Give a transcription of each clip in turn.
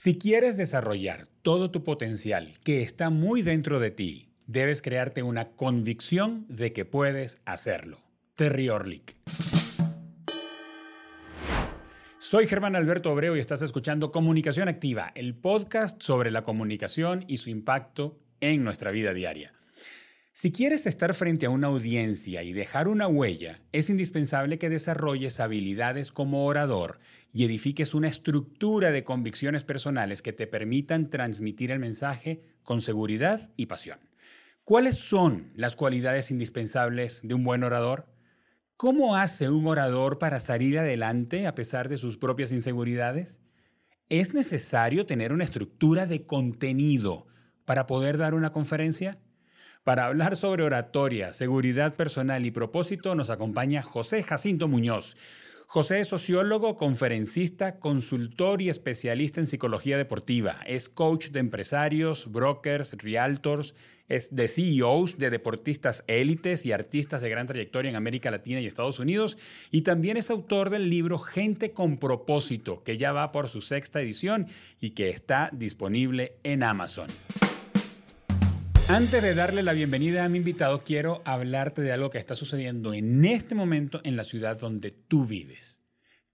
Si quieres desarrollar todo tu potencial que está muy dentro de ti, debes crearte una convicción de que puedes hacerlo. Terry Orlick. Soy Germán Alberto Obreo y estás escuchando Comunicación Activa, el podcast sobre la comunicación y su impacto en nuestra vida diaria. Si quieres estar frente a una audiencia y dejar una huella, es indispensable que desarrolles habilidades como orador y edifiques una estructura de convicciones personales que te permitan transmitir el mensaje con seguridad y pasión. ¿Cuáles son las cualidades indispensables de un buen orador? ¿Cómo hace un orador para salir adelante a pesar de sus propias inseguridades? ¿Es necesario tener una estructura de contenido para poder dar una conferencia? Para hablar sobre oratoria, seguridad personal y propósito nos acompaña José Jacinto Muñoz. José es sociólogo, conferencista, consultor y especialista en psicología deportiva. Es coach de empresarios, brokers, realtors, es de CEOs de deportistas élites y artistas de gran trayectoria en América Latina y Estados Unidos. Y también es autor del libro Gente con propósito, que ya va por su sexta edición y que está disponible en Amazon. Antes de darle la bienvenida a mi invitado, quiero hablarte de algo que está sucediendo en este momento en la ciudad donde tú vives.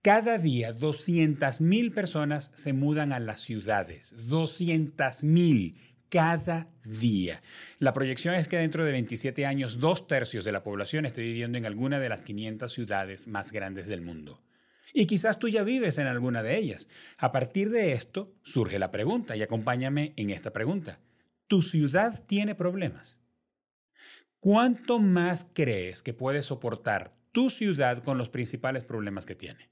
Cada día 200.000 personas se mudan a las ciudades. 200.000 cada día. La proyección es que dentro de 27 años, dos tercios de la población esté viviendo en alguna de las 500 ciudades más grandes del mundo. Y quizás tú ya vives en alguna de ellas. A partir de esto surge la pregunta y acompáñame en esta pregunta tu ciudad tiene problemas. ¿Cuánto más crees que puede soportar tu ciudad con los principales problemas que tiene?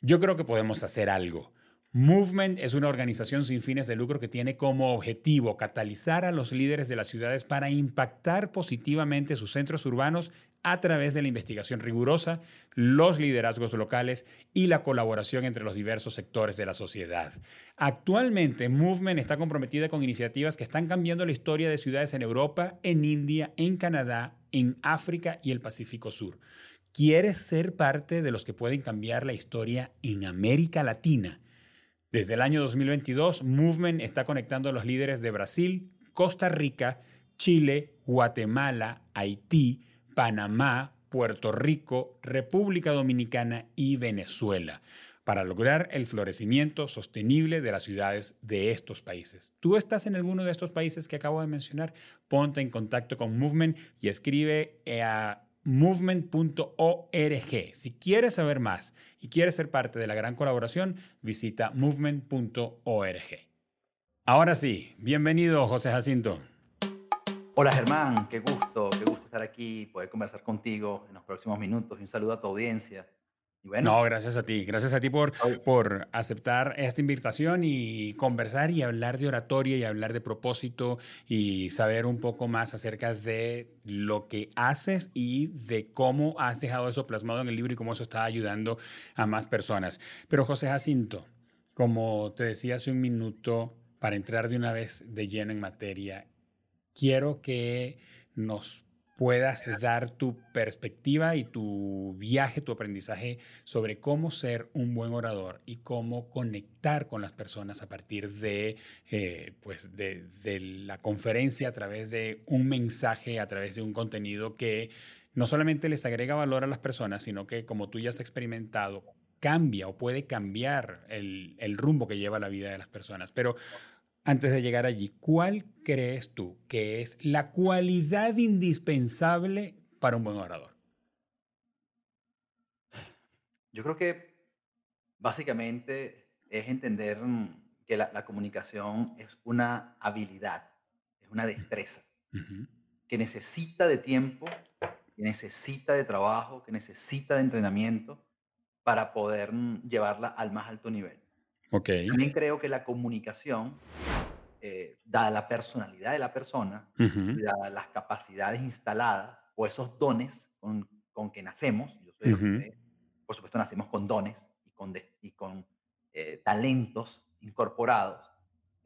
Yo creo que podemos hacer algo. Movement es una organización sin fines de lucro que tiene como objetivo catalizar a los líderes de las ciudades para impactar positivamente sus centros urbanos a través de la investigación rigurosa, los liderazgos locales y la colaboración entre los diversos sectores de la sociedad. Actualmente, Movement está comprometida con iniciativas que están cambiando la historia de ciudades en Europa, en India, en Canadá, en África y el Pacífico Sur. ¿Quieres ser parte de los que pueden cambiar la historia en América Latina? Desde el año 2022, Movement está conectando a los líderes de Brasil, Costa Rica, Chile, Guatemala, Haití, Panamá, Puerto Rico, República Dominicana y Venezuela para lograr el florecimiento sostenible de las ciudades de estos países. ¿Tú estás en alguno de estos países que acabo de mencionar? Ponte en contacto con Movement y escribe a movement.org. Si quieres saber más y quieres ser parte de la gran colaboración, visita movement.org. Ahora sí, bienvenido José Jacinto. Hola Germán, qué gusto, qué gusto estar aquí, poder conversar contigo en los próximos minutos y un saludo a tu audiencia. No, gracias a ti. Gracias a ti por, por aceptar esta invitación y conversar y hablar de oratoria y hablar de propósito y saber un poco más acerca de lo que haces y de cómo has dejado eso plasmado en el libro y cómo eso está ayudando a más personas. Pero José Jacinto, como te decía hace un minuto, para entrar de una vez de lleno en materia, quiero que nos puedas dar tu perspectiva y tu viaje, tu aprendizaje sobre cómo ser un buen orador y cómo conectar con las personas a partir de, eh, pues de, de la conferencia, a través de un mensaje, a través de un contenido que no solamente les agrega valor a las personas, sino que como tú ya has experimentado, cambia o puede cambiar el, el rumbo que lleva la vida de las personas. Pero antes de llegar allí, ¿cuál crees tú que es la cualidad indispensable para un buen orador? Yo creo que básicamente es entender que la, comunicación es una habilidad, es una destreza, que necesita de tiempo, que necesita de trabajo, que necesita de entrenamiento para poder llevarla al más alto nivel. Okay. También creo que la comunicación eh, dada la personalidad de la persona, dadas las capacidades instaladas o esos dones con, con que nacemos, yo soy por supuesto nacemos con dones y con, y con eh, talentos incorporados,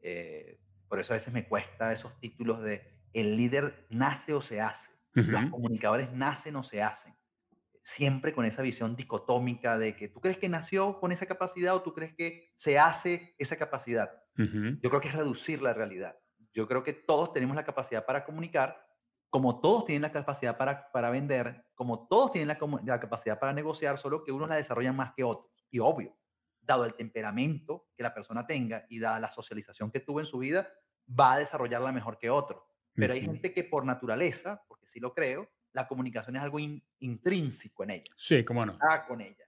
eh, por eso a veces me cuesta esos títulos de el líder nace o se hace, los comunicadores nacen o se hacen. Siempre con esa visión dicotómica de que tú crees que nació con esa capacidad o tú crees que se hace esa capacidad. Yo creo que es reducir la realidad. Yo creo que todos tenemos la capacidad para comunicar, como todos tienen la capacidad para, para vender, como todos tienen la, la capacidad para negociar, solo que unos la desarrollan más que otros. Y obvio, dado el temperamento que la persona tenga y dada la socialización que tuvo en su vida, va a desarrollarla mejor que otro. Pero hay gente que por naturaleza, porque sí lo creo, la comunicación es algo intrínseco en ella. Sí, cómo no. Está con ella.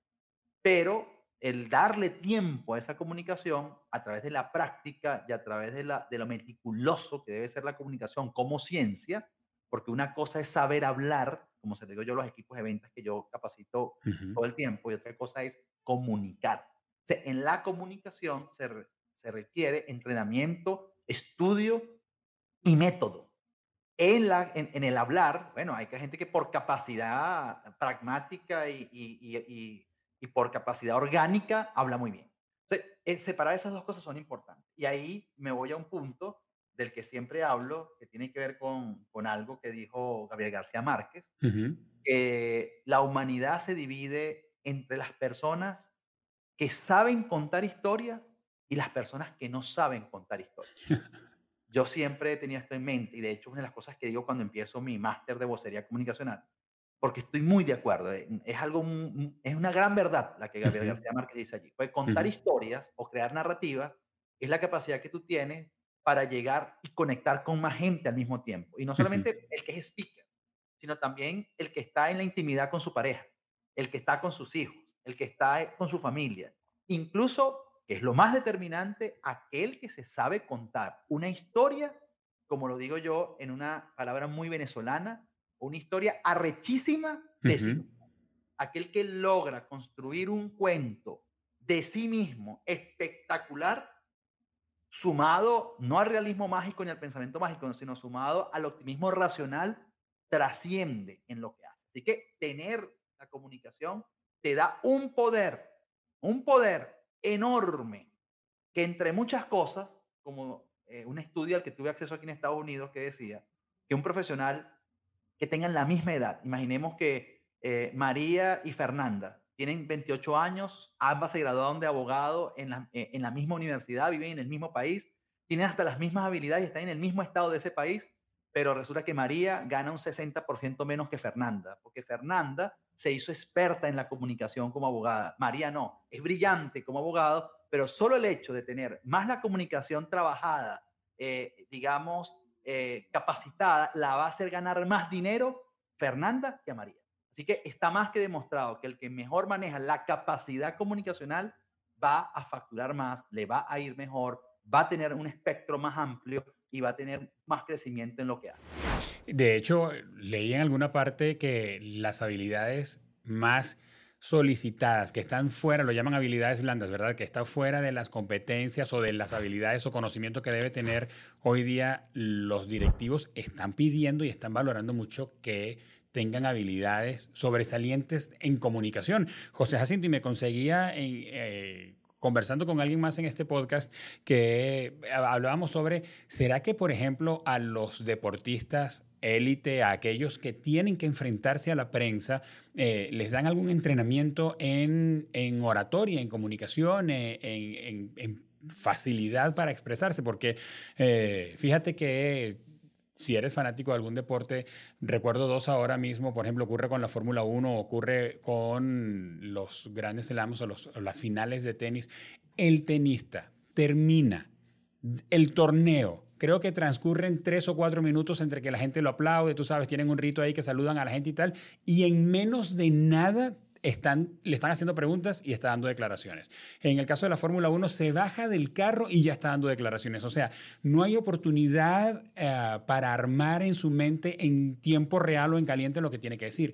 Pero el darle tiempo a esa comunicación a través de la práctica y a través de, la, de lo meticuloso que debe ser la comunicación como ciencia, porque una cosa es saber hablar, como se digo yo los equipos de ventas que yo capacito todo el tiempo, y otra cosa es comunicar. en la comunicación se, se requiere entrenamiento, estudio y método. En, la, en, el hablar, bueno, hay gente que por capacidad pragmática y, y, y, por capacidad orgánica habla muy bien. Eh, separar esas dos cosas son importantes. Y ahí me voy a un punto del que siempre hablo, que tiene que ver con, con algo que dijo Gabriel García Márquez, que la humanidad se divide entre las personas que saben contar historias y las personas que no saben contar historias. Yo siempre he tenido esto en mente y de hecho una de las cosas que digo cuando empiezo mi máster de vocería comunicacional, porque estoy muy de acuerdo, eh, es algo, es una gran verdad la que Gabriel García Márquez dice allí. Pues contar historias o crear narrativas es la capacidad que tú tienes para llegar y conectar con más gente al mismo tiempo. Y no solamente el que es speaker, sino también el que está en la intimidad con su pareja, el que está con sus hijos, el que está con su familia, incluso que es lo más determinante, aquel que se sabe contar una historia, como lo digo yo en una palabra muy venezolana, una historia arrechísima de sí mismo. Aquel que logra construir un cuento de sí mismo espectacular, sumado no al realismo mágico ni al pensamiento mágico, sino sumado al optimismo racional, trasciende en lo que hace. Así que tener la comunicación te da un poder, un poder enorme que entre muchas cosas, como eh, un estudio al que tuve acceso aquí en Estados Unidos que decía que un profesional que tengan la misma edad, imaginemos que eh, María y Fernanda tienen 28 años, ambas se graduaron de abogado en la, eh, en la misma universidad, viven en el mismo país, tienen hasta las mismas habilidades están en el mismo estado de ese país, pero resulta que María gana un 60% menos que Fernanda, porque Fernanda se hizo experta en la comunicación como abogada. María no, es brillante como abogado, pero solo el hecho de tener más la comunicación trabajada, eh, digamos, eh, capacitada, la va a hacer ganar más dinero Fernanda que a María. Así que está más que demostrado que el que mejor maneja la capacidad comunicacional va a facturar más, le va a ir mejor, va a tener un espectro más amplio y va a tener más crecimiento en lo que hace. De hecho, leí en alguna parte que las habilidades más solicitadas, que están fuera, lo llaman habilidades blandas, ¿verdad? Que están fuera de las competencias o de las habilidades o conocimiento que debe tener hoy día los directivos, están pidiendo y están valorando mucho que tengan habilidades sobresalientes en comunicación. José Jacinto, y me conseguía en, eh, conversando con alguien más en este podcast que eh, hablábamos sobre, ¿será que, por ejemplo, a los deportistas élite, a aquellos que tienen que enfrentarse a la prensa, eh, les dan algún entrenamiento en, oratoria, en comunicación, eh, en, facilidad para expresarse? Porque fíjate que si eres fanático de algún deporte, recuerdo dos ahora mismo, por ejemplo, ocurre con la Fórmula 1, ocurre con los grandes slams o, o las finales de tenis. El tenista termina el torneo creo que transcurren tres o cuatro minutos entre que la gente lo aplaude, tú sabes, tienen un rito ahí que saludan a la gente y tal, y en menos de nada están, le están haciendo preguntas y está dando declaraciones. En el caso de la Fórmula 1, se baja del carro y ya está dando declaraciones. O sea, no hay oportunidad eh, para armar en su mente en tiempo real o en caliente lo que tiene que decir.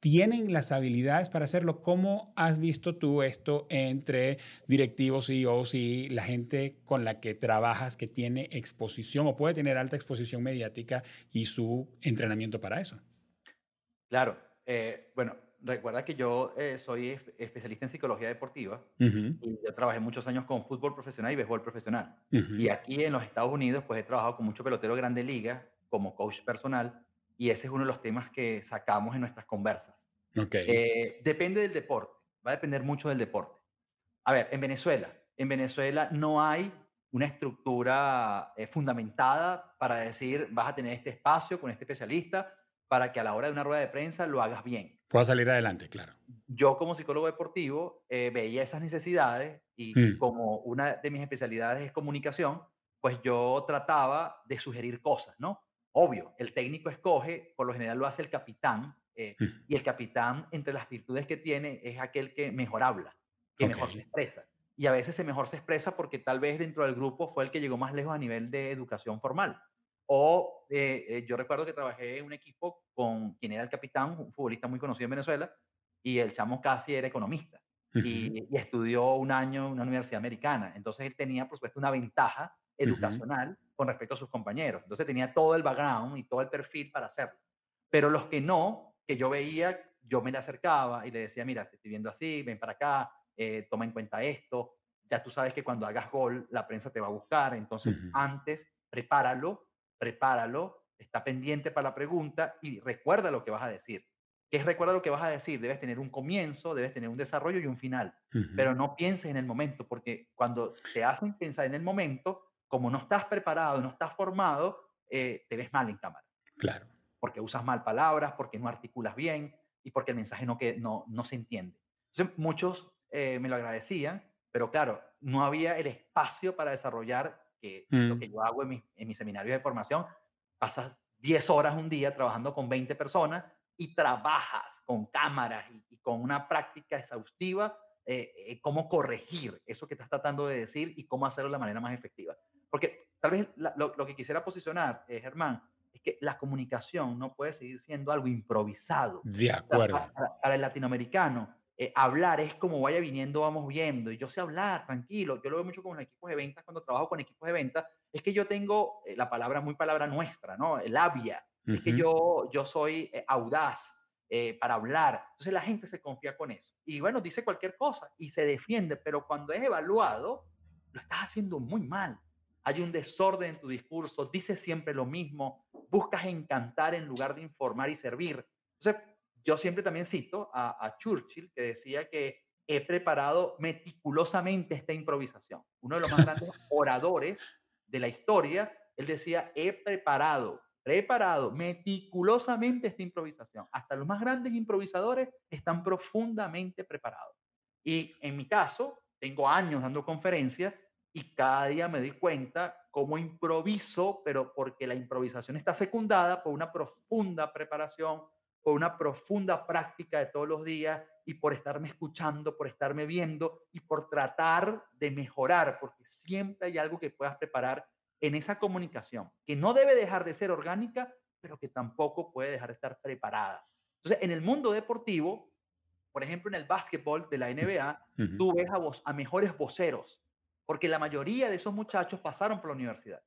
Tienen las habilidades para hacerlo. ¿Cómo has visto tú esto entre directivos, CEOs y la gente con la que trabajas que tiene exposición o puede tener alta exposición mediática y su entrenamiento para eso? Claro. Eh, bueno, recuerda que yo eh, soy especialista en psicología deportiva y yo trabajé muchos años con fútbol profesional y béisbol profesional. Y aquí en los Estados Unidos, pues he trabajado con mucho pelotero grande liga como coach personal y ese es uno de los temas que sacamos en nuestras conversas. Eh, depende del deporte, va a depender mucho del deporte. A ver, en Venezuela, en Venezuela no hay una estructura eh, fundamentada para decir vas a tener este espacio con este especialista para que a la hora de una rueda de prensa lo hagas bien. Pueda salir adelante, claro. Yo como psicólogo deportivo eh, veía esas necesidades y mm. como una de mis especialidades es comunicación, pues yo trataba de sugerir cosas, ¿no? Obvio, el técnico escoge, por lo general lo hace el capitán, eh, y el capitán, entre las virtudes que tiene, es aquel que mejor habla, que mejor se expresa. Y a veces se mejor se expresa porque tal vez dentro del grupo fue el que llegó más lejos a nivel de educación formal. O eh, eh, yo recuerdo que trabajé en un equipo con quien era el capitán, un futbolista muy conocido en Venezuela, y el chamo casi era economista. y, estudió un año en una universidad americana. Entonces él tenía, por supuesto, una ventaja educacional con respecto a sus compañeros. Entonces tenía todo el background y todo el perfil para hacerlo. Pero los que no, que yo veía, yo me le acercaba y le decía, mira, te estoy viendo así, ven para acá, eh, toma en cuenta esto. Ya tú sabes que cuando hagas gol, la prensa te va a buscar. Entonces, antes, prepáralo, prepáralo, está pendiente para la pregunta y recuerda lo que vas a decir. ¿Qué es recuerda lo que vas a decir? Debes tener un comienzo, debes tener un desarrollo y un final. Pero no pienses en el momento, porque cuando te hacen pensar en el momento, como no estás preparado, no estás formado, eh, te ves mal en cámara. Claro porque usas mal palabras, porque no articulas bien y porque el mensaje no, que, no, no se entiende. Entonces, muchos eh, me lo agradecían, pero claro, no había el espacio para desarrollar que lo que mm. yo hago en mi, en mi seminario de formación. Pasas 10 horas un día trabajando con 20 personas y trabajas con cámaras y, con una práctica exhaustiva eh, eh, cómo corregir eso que estás tratando de decir y cómo hacerlo de la manera más efectiva. Porque tal vez lo, lo, que quisiera posicionar, Germán, es que la comunicación no puede seguir siendo algo improvisado. De acuerdo. Para, el latinoamericano, eh, hablar es como vaya viniendo, vamos viendo. Y yo sé hablar, tranquilo. Yo lo veo mucho con los equipos de ventas, cuando trabajo con equipos de ventas, es que yo tengo eh, la palabra, muy palabra nuestra, ¿no? El labia. Es que yo, yo soy eh, audaz. para hablar. Entonces la gente se confía con eso. Y bueno, dice cualquier cosa y se defiende, pero cuando es evaluado, lo estás haciendo muy mal hay un desorden en tu discurso, dices siempre lo mismo, buscas encantar en lugar de informar y servir. Entonces, yo siempre también cito a, Churchill, que decía que he preparado meticulosamente esta improvisación. Uno de los más grandes oradores de la historia, él decía, he preparado, preparado meticulosamente esta improvisación. Hasta los más grandes improvisadores están profundamente preparados. Y en mi caso, tengo años dando conferencias y cada día me doy cuenta cómo improviso, pero porque la improvisación está secundada por una profunda preparación, por una profunda práctica de todos los días y por estarme escuchando, por estarme viendo y por tratar de mejorar, porque siempre hay algo que puedas preparar en esa comunicación, que no debe dejar de ser orgánica, pero que tampoco puede dejar de estar preparada. Entonces, en el mundo deportivo, por ejemplo, en el básquetbol de la NBA, tú ves a, a mejores voceros, porque la mayoría de esos muchachos pasaron por la universidad.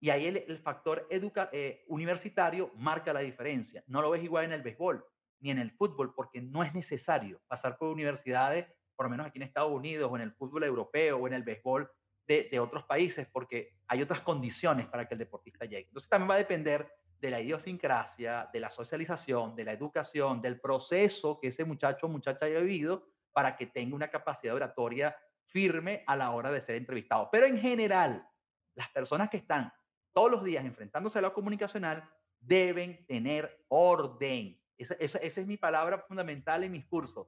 Y ahí el, factor educa, eh, universitario marca la diferencia. No lo ves igual en el béisbol ni en el fútbol, porque no es necesario pasar por universidades, por lo menos aquí en Estados Unidos o en el fútbol europeo o en el béisbol de, de otros países, porque hay otras condiciones para que el deportista llegue. Entonces también va a depender de la idiosincrasia, de la socialización, de la educación, del proceso que ese muchacho o muchacha haya vivido para que tenga una capacidad oratoria firme a la hora de ser entrevistado. Pero en general, las personas que están todos los días enfrentándose a lo comunicacional deben tener orden. Esa, es mi palabra fundamental en mis cursos.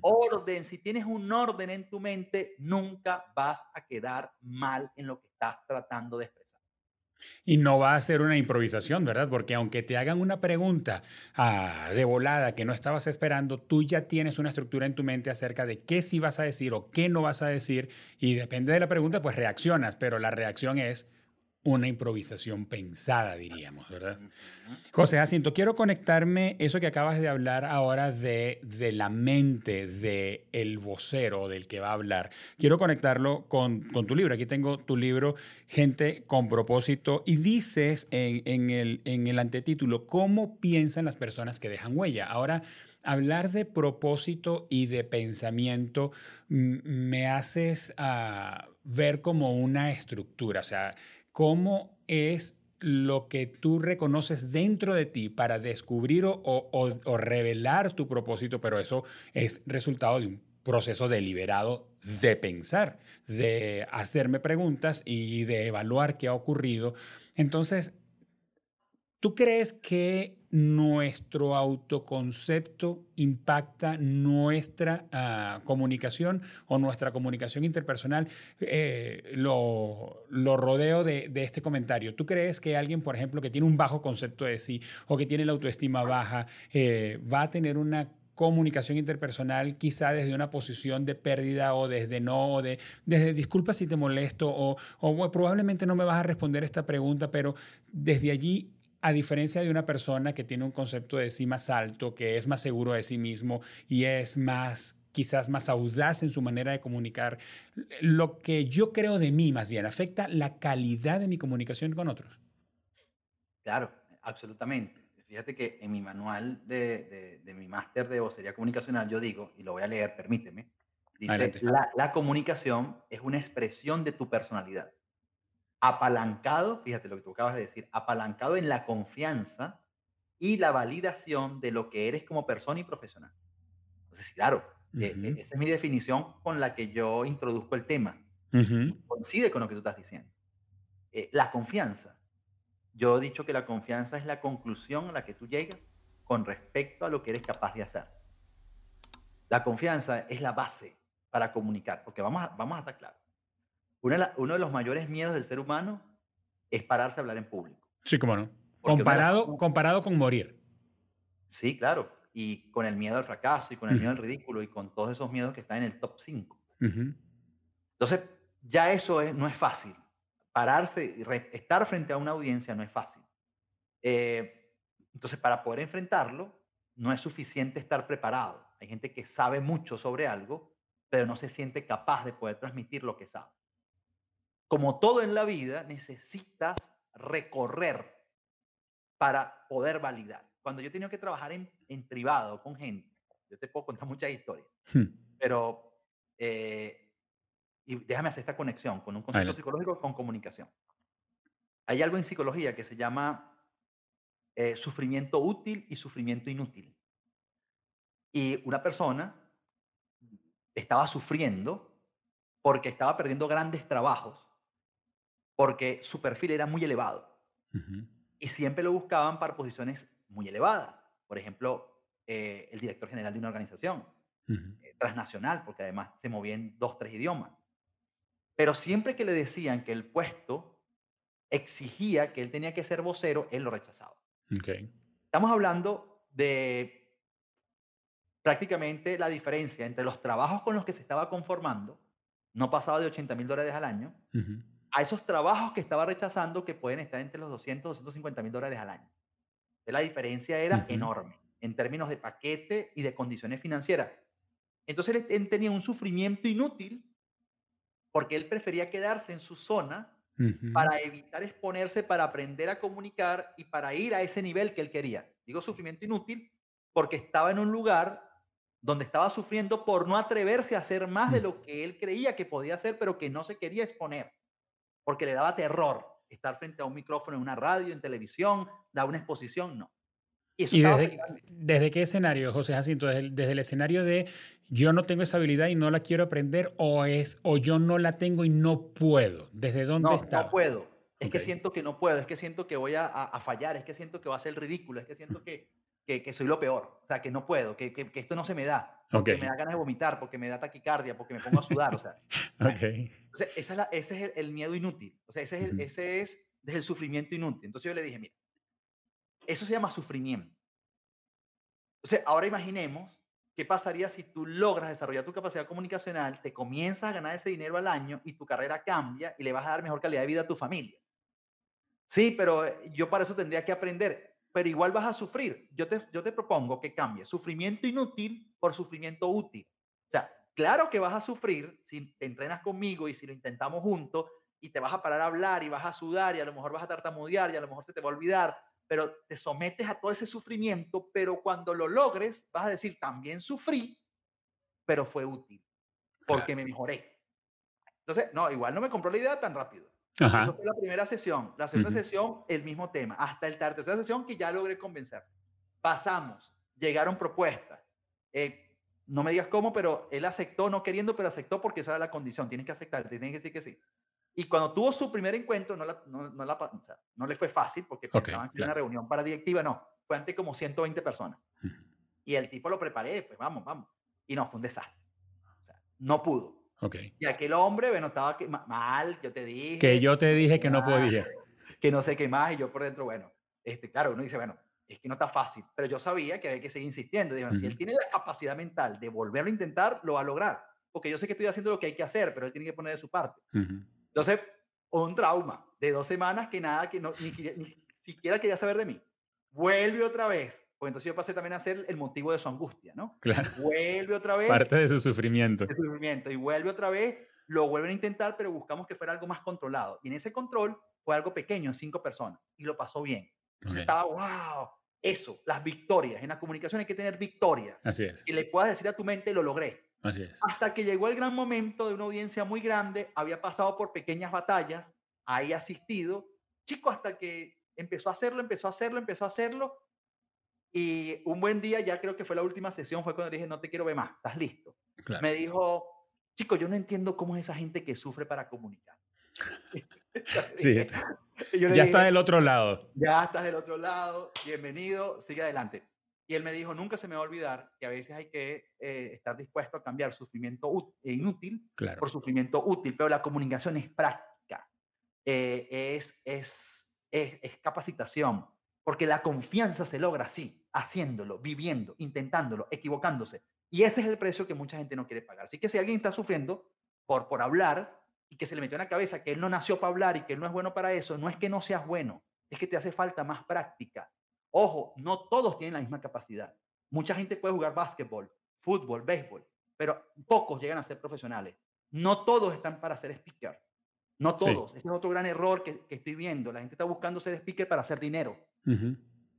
Orden. Si tienes un orden en tu mente, nunca vas a quedar mal en lo que estás tratando de expresar. Y no va a ser una improvisación, ¿verdad? Porque aunque te hagan una pregunta ah, de volada que no estabas esperando, tú ya tienes una estructura en tu mente acerca de qué sí vas a decir o qué no vas a decir y depende de la pregunta, pues reaccionas, pero la reacción es una improvisación pensada, diríamos, ¿verdad? José Jacinto, quiero conectarme eso que acabas de hablar ahora de, de la mente del el vocero, del que va a hablar. Quiero conectarlo con, con, tu libro. Aquí tengo tu libro, Gente con propósito, y dices en, en, el, en el antetítulo, ¿cómo piensan las personas que dejan huella? Ahora, hablar de propósito y de pensamiento me haces a ah, ver como una estructura, o sea, cómo es lo que tú reconoces dentro de ti para descubrir o, revelar tu propósito, pero eso es resultado de un proceso deliberado de pensar, de hacerme preguntas y de evaluar qué ha ocurrido. Entonces, ¿tú crees que nuestro autoconcepto impacta nuestra ah, comunicación o nuestra comunicación interpersonal? Eh, lo, rodeo de, este comentario. ¿Tú crees que alguien, por ejemplo, que tiene un bajo concepto de sí o que tiene la autoestima baja, eh, va a tener una comunicación interpersonal quizá desde una posición de pérdida o desde no, o de, desde disculpa si te molesto o probablemente no me vas a responder esta pregunta, pero desde allí a diferencia de una persona que tiene un concepto de sí más alto, que es más seguro de sí mismo y es más quizás más audaz en su manera de comunicar, lo que yo creo de mí más bien afecta la calidad de mi comunicación con otros. Claro, absolutamente. Fíjate que en mi manual de, de, mi máster de vocería comunicacional yo digo, y lo voy a leer, permíteme, dice, la, la comunicación es una expresión de tu personalidad apalancado, fíjate lo que tú acabas de decir, apalancado en la confianza y la validación de lo que eres como persona y profesional. Entonces, claro, e, e, esa es mi definición con la que yo introduzco el tema. Coincide con lo que tú estás diciendo. Eh, la confianza. Yo he dicho que la confianza es la conclusión a la que tú llegas con respecto a lo que eres capaz de hacer. La confianza es la base para comunicar, porque vamos a, vamos a estar claros uno de los mayores miedos del ser humano es pararse a hablar en público. Sí, cómo no. Comparado, comparado con morir. Sí, claro. Y con el miedo al fracaso y con el miedo al ridículo y con todos esos miedos que están en el top 5. Entonces, ya eso es, no es fácil. Pararse, estar frente a una audiencia no es fácil. Eh, entonces, para poder enfrentarlo, no es suficiente estar preparado. Hay gente que sabe mucho sobre algo, pero no se siente capaz de poder transmitir lo que sabe como todo en la vida, necesitas recorrer para poder validar. Cuando yo he tenido que trabajar en, en privado con gente, yo te puedo contar muchas historias, hmm. pero eh, y déjame hacer esta conexión con un concepto psicológico con comunicación. Hay algo en psicología que se llama eh, sufrimiento útil y sufrimiento inútil. Y una persona estaba sufriendo porque estaba perdiendo grandes trabajos porque su perfil era muy elevado. Y siempre lo buscaban para posiciones muy elevadas. Por ejemplo, eh, el director general de una organización eh, transnacional, porque además se movía en dos, tres idiomas. Pero siempre que le decían que el puesto exigía que él tenía que ser vocero, él lo rechazaba. Estamos hablando de prácticamente la diferencia entre los trabajos con los que se estaba conformando, no pasaba de 80 mil dólares al año, a esos trabajos que estaba rechazando que pueden estar entre los 200, 250 mil dólares al año. la diferencia era enorme en términos de paquete y de condiciones financieras. Entonces él tenía un sufrimiento inútil porque él prefería quedarse en su zona para evitar exponerse, para aprender a comunicar y para ir a ese nivel que él quería. Digo sufrimiento inútil porque estaba en un lugar donde estaba sufriendo por no atreverse a hacer más de mm. lo que él creía que podía hacer, pero que no se quería exponer porque le daba terror estar frente a un micrófono en una radio, en televisión, dar una exposición, no. ¿Y, desde, qué escenario, José Jacinto? Desde el, escenario de yo no tengo esa habilidad y no la quiero aprender o es o yo no la tengo y no puedo. ¿Desde dónde no, está? No puedo. Es que siento que no puedo, es que siento que voy a, a, fallar, es que siento que va a ser ridículo, es que siento que, que, que, soy lo peor, o sea, que no puedo, que, que esto no se me da, porque me da ganas de vomitar, porque me da taquicardia, porque me pongo a sudar, o sea. okay. Entonces, esa es la, ese es el, miedo inútil, o sea, ese es, el, ese es desde el sufrimiento inútil. Entonces yo le dije, mira, eso se llama sufrimiento. Entonces, ahora imaginemos qué pasaría si tú logras desarrollar tu capacidad comunicacional, te comienzas a ganar ese dinero al año y tu carrera cambia y le vas a dar mejor calidad de vida a tu familia. Sí, pero yo para eso tendría que aprender pero igual vas a sufrir. Yo te, yo te propongo que cambie sufrimiento inútil por sufrimiento útil. O sea, claro que vas a sufrir si te entrenas conmigo y si lo intentamos juntos y te vas a parar a hablar y vas a sudar y a lo mejor vas a tartamudear y a lo mejor se te va a olvidar, pero te sometes a todo ese sufrimiento, pero cuando lo logres vas a decir, también sufrí, pero fue útil, porque me mejoré. Entonces, no, igual no me compró la idea tan rápido. Eso fue la primera sesión. La segunda sesión, el mismo tema. Hasta la tercera sesión que ya logré convencer. Pasamos, llegaron propuestas. Eh, no me digas cómo, pero él aceptó, no queriendo, pero aceptó porque esa era la condición. Tienes que aceptar, tienes que decir que sí. Y cuando tuvo su primer encuentro, no, la, no, no, la, no le fue fácil porque pensaban que era una reunión para directiva, no. Fue ante como 120 personas. Y el tipo lo preparé, pues vamos, vamos. Y no, fue un desastre. O sea, no pudo. Okay. Y aquel hombre, bueno, estaba mal, yo te dije. Que yo te dije que no podía. Que no sé qué más, y yo por dentro, bueno, este, claro, uno dice, bueno, es que no está fácil, pero yo sabía que había que seguir insistiendo. Digo, si él tiene la capacidad mental de volverlo a intentar, lo va a lograr. Porque yo sé que estoy haciendo lo que hay que hacer, pero él tiene que poner de su parte. Entonces, un trauma de dos semanas que nada, que no, ni, ni siquiera quería saber de mí. Vuelve otra vez. Pues entonces yo pasé también a ser el motivo de su angustia, ¿no? Claro. Vuelve otra vez. Parte de su sufrimiento. De su sufrimiento. Y vuelve otra vez, lo vuelven a intentar, pero buscamos que fuera algo más controlado. Y en ese control fue algo pequeño, cinco personas. Y lo pasó bien. Entonces estaba, wow, eso, las victorias. En la comunicación hay que tener victorias. Así es. Y le puedas decir a tu mente, lo logré. Así es. Hasta que llegó el gran momento de una audiencia muy grande, había pasado por pequeñas batallas, ahí asistido, chico, hasta que empezó a hacerlo, empezó a hacerlo, empezó a hacerlo. Y un buen día, ya creo que fue la última sesión, fue cuando le dije, no te quiero ver más, estás listo. Me dijo, chico, yo no entiendo cómo es esa gente que sufre para comunicar. sí, ya estás del otro lado. Ya estás del otro lado, bienvenido, sigue adelante. Y él me dijo, nunca se me va a olvidar que a veces hay que eh, estar dispuesto a cambiar sufrimiento e inútil por sufrimiento útil, pero la comunicación es práctica, eh, es, es, es, es capacitación, porque la confianza se logra así, haciéndolo, viviendo, intentándolo, equivocándose. Y ese es el precio que mucha gente no quiere pagar. Así que si alguien está sufriendo por, por hablar, y que se le metió en la cabeza que él no nació para hablar y que él no es bueno para eso, no es que no seas bueno, es que te hace falta más práctica. Ojo, no todos tienen la misma capacidad. Mucha gente puede jugar básquetbol, fútbol, béisbol, pero pocos llegan a ser profesionales. No todos están para ser speaker. No todos. Ese es otro gran error que, estoy viendo. La gente está buscando ser speaker para hacer dinero.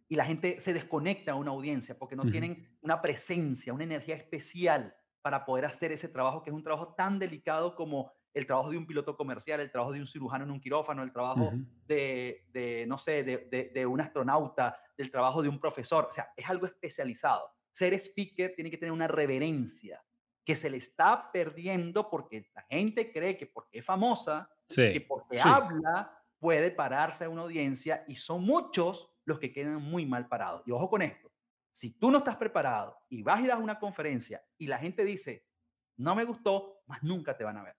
Y la gente se desconecta a una audiencia porque no tienen una presencia, una energía especial para poder hacer ese trabajo que es un trabajo tan delicado como el trabajo de un piloto comercial, el trabajo de un cirujano en un quirófano, el trabajo de, de, no sé, de, de, un astronauta, del trabajo de un profesor. O sea, es algo especializado. Ser speaker tiene que tener una reverencia que se le está perdiendo porque la gente cree que porque es famosa, que porque habla, puede pararse a una audiencia y son muchos los que quedan muy mal parados. Y ojo con esto, si tú no estás preparado y vas y das una conferencia y la gente dice, no me gustó, más nunca te van a ver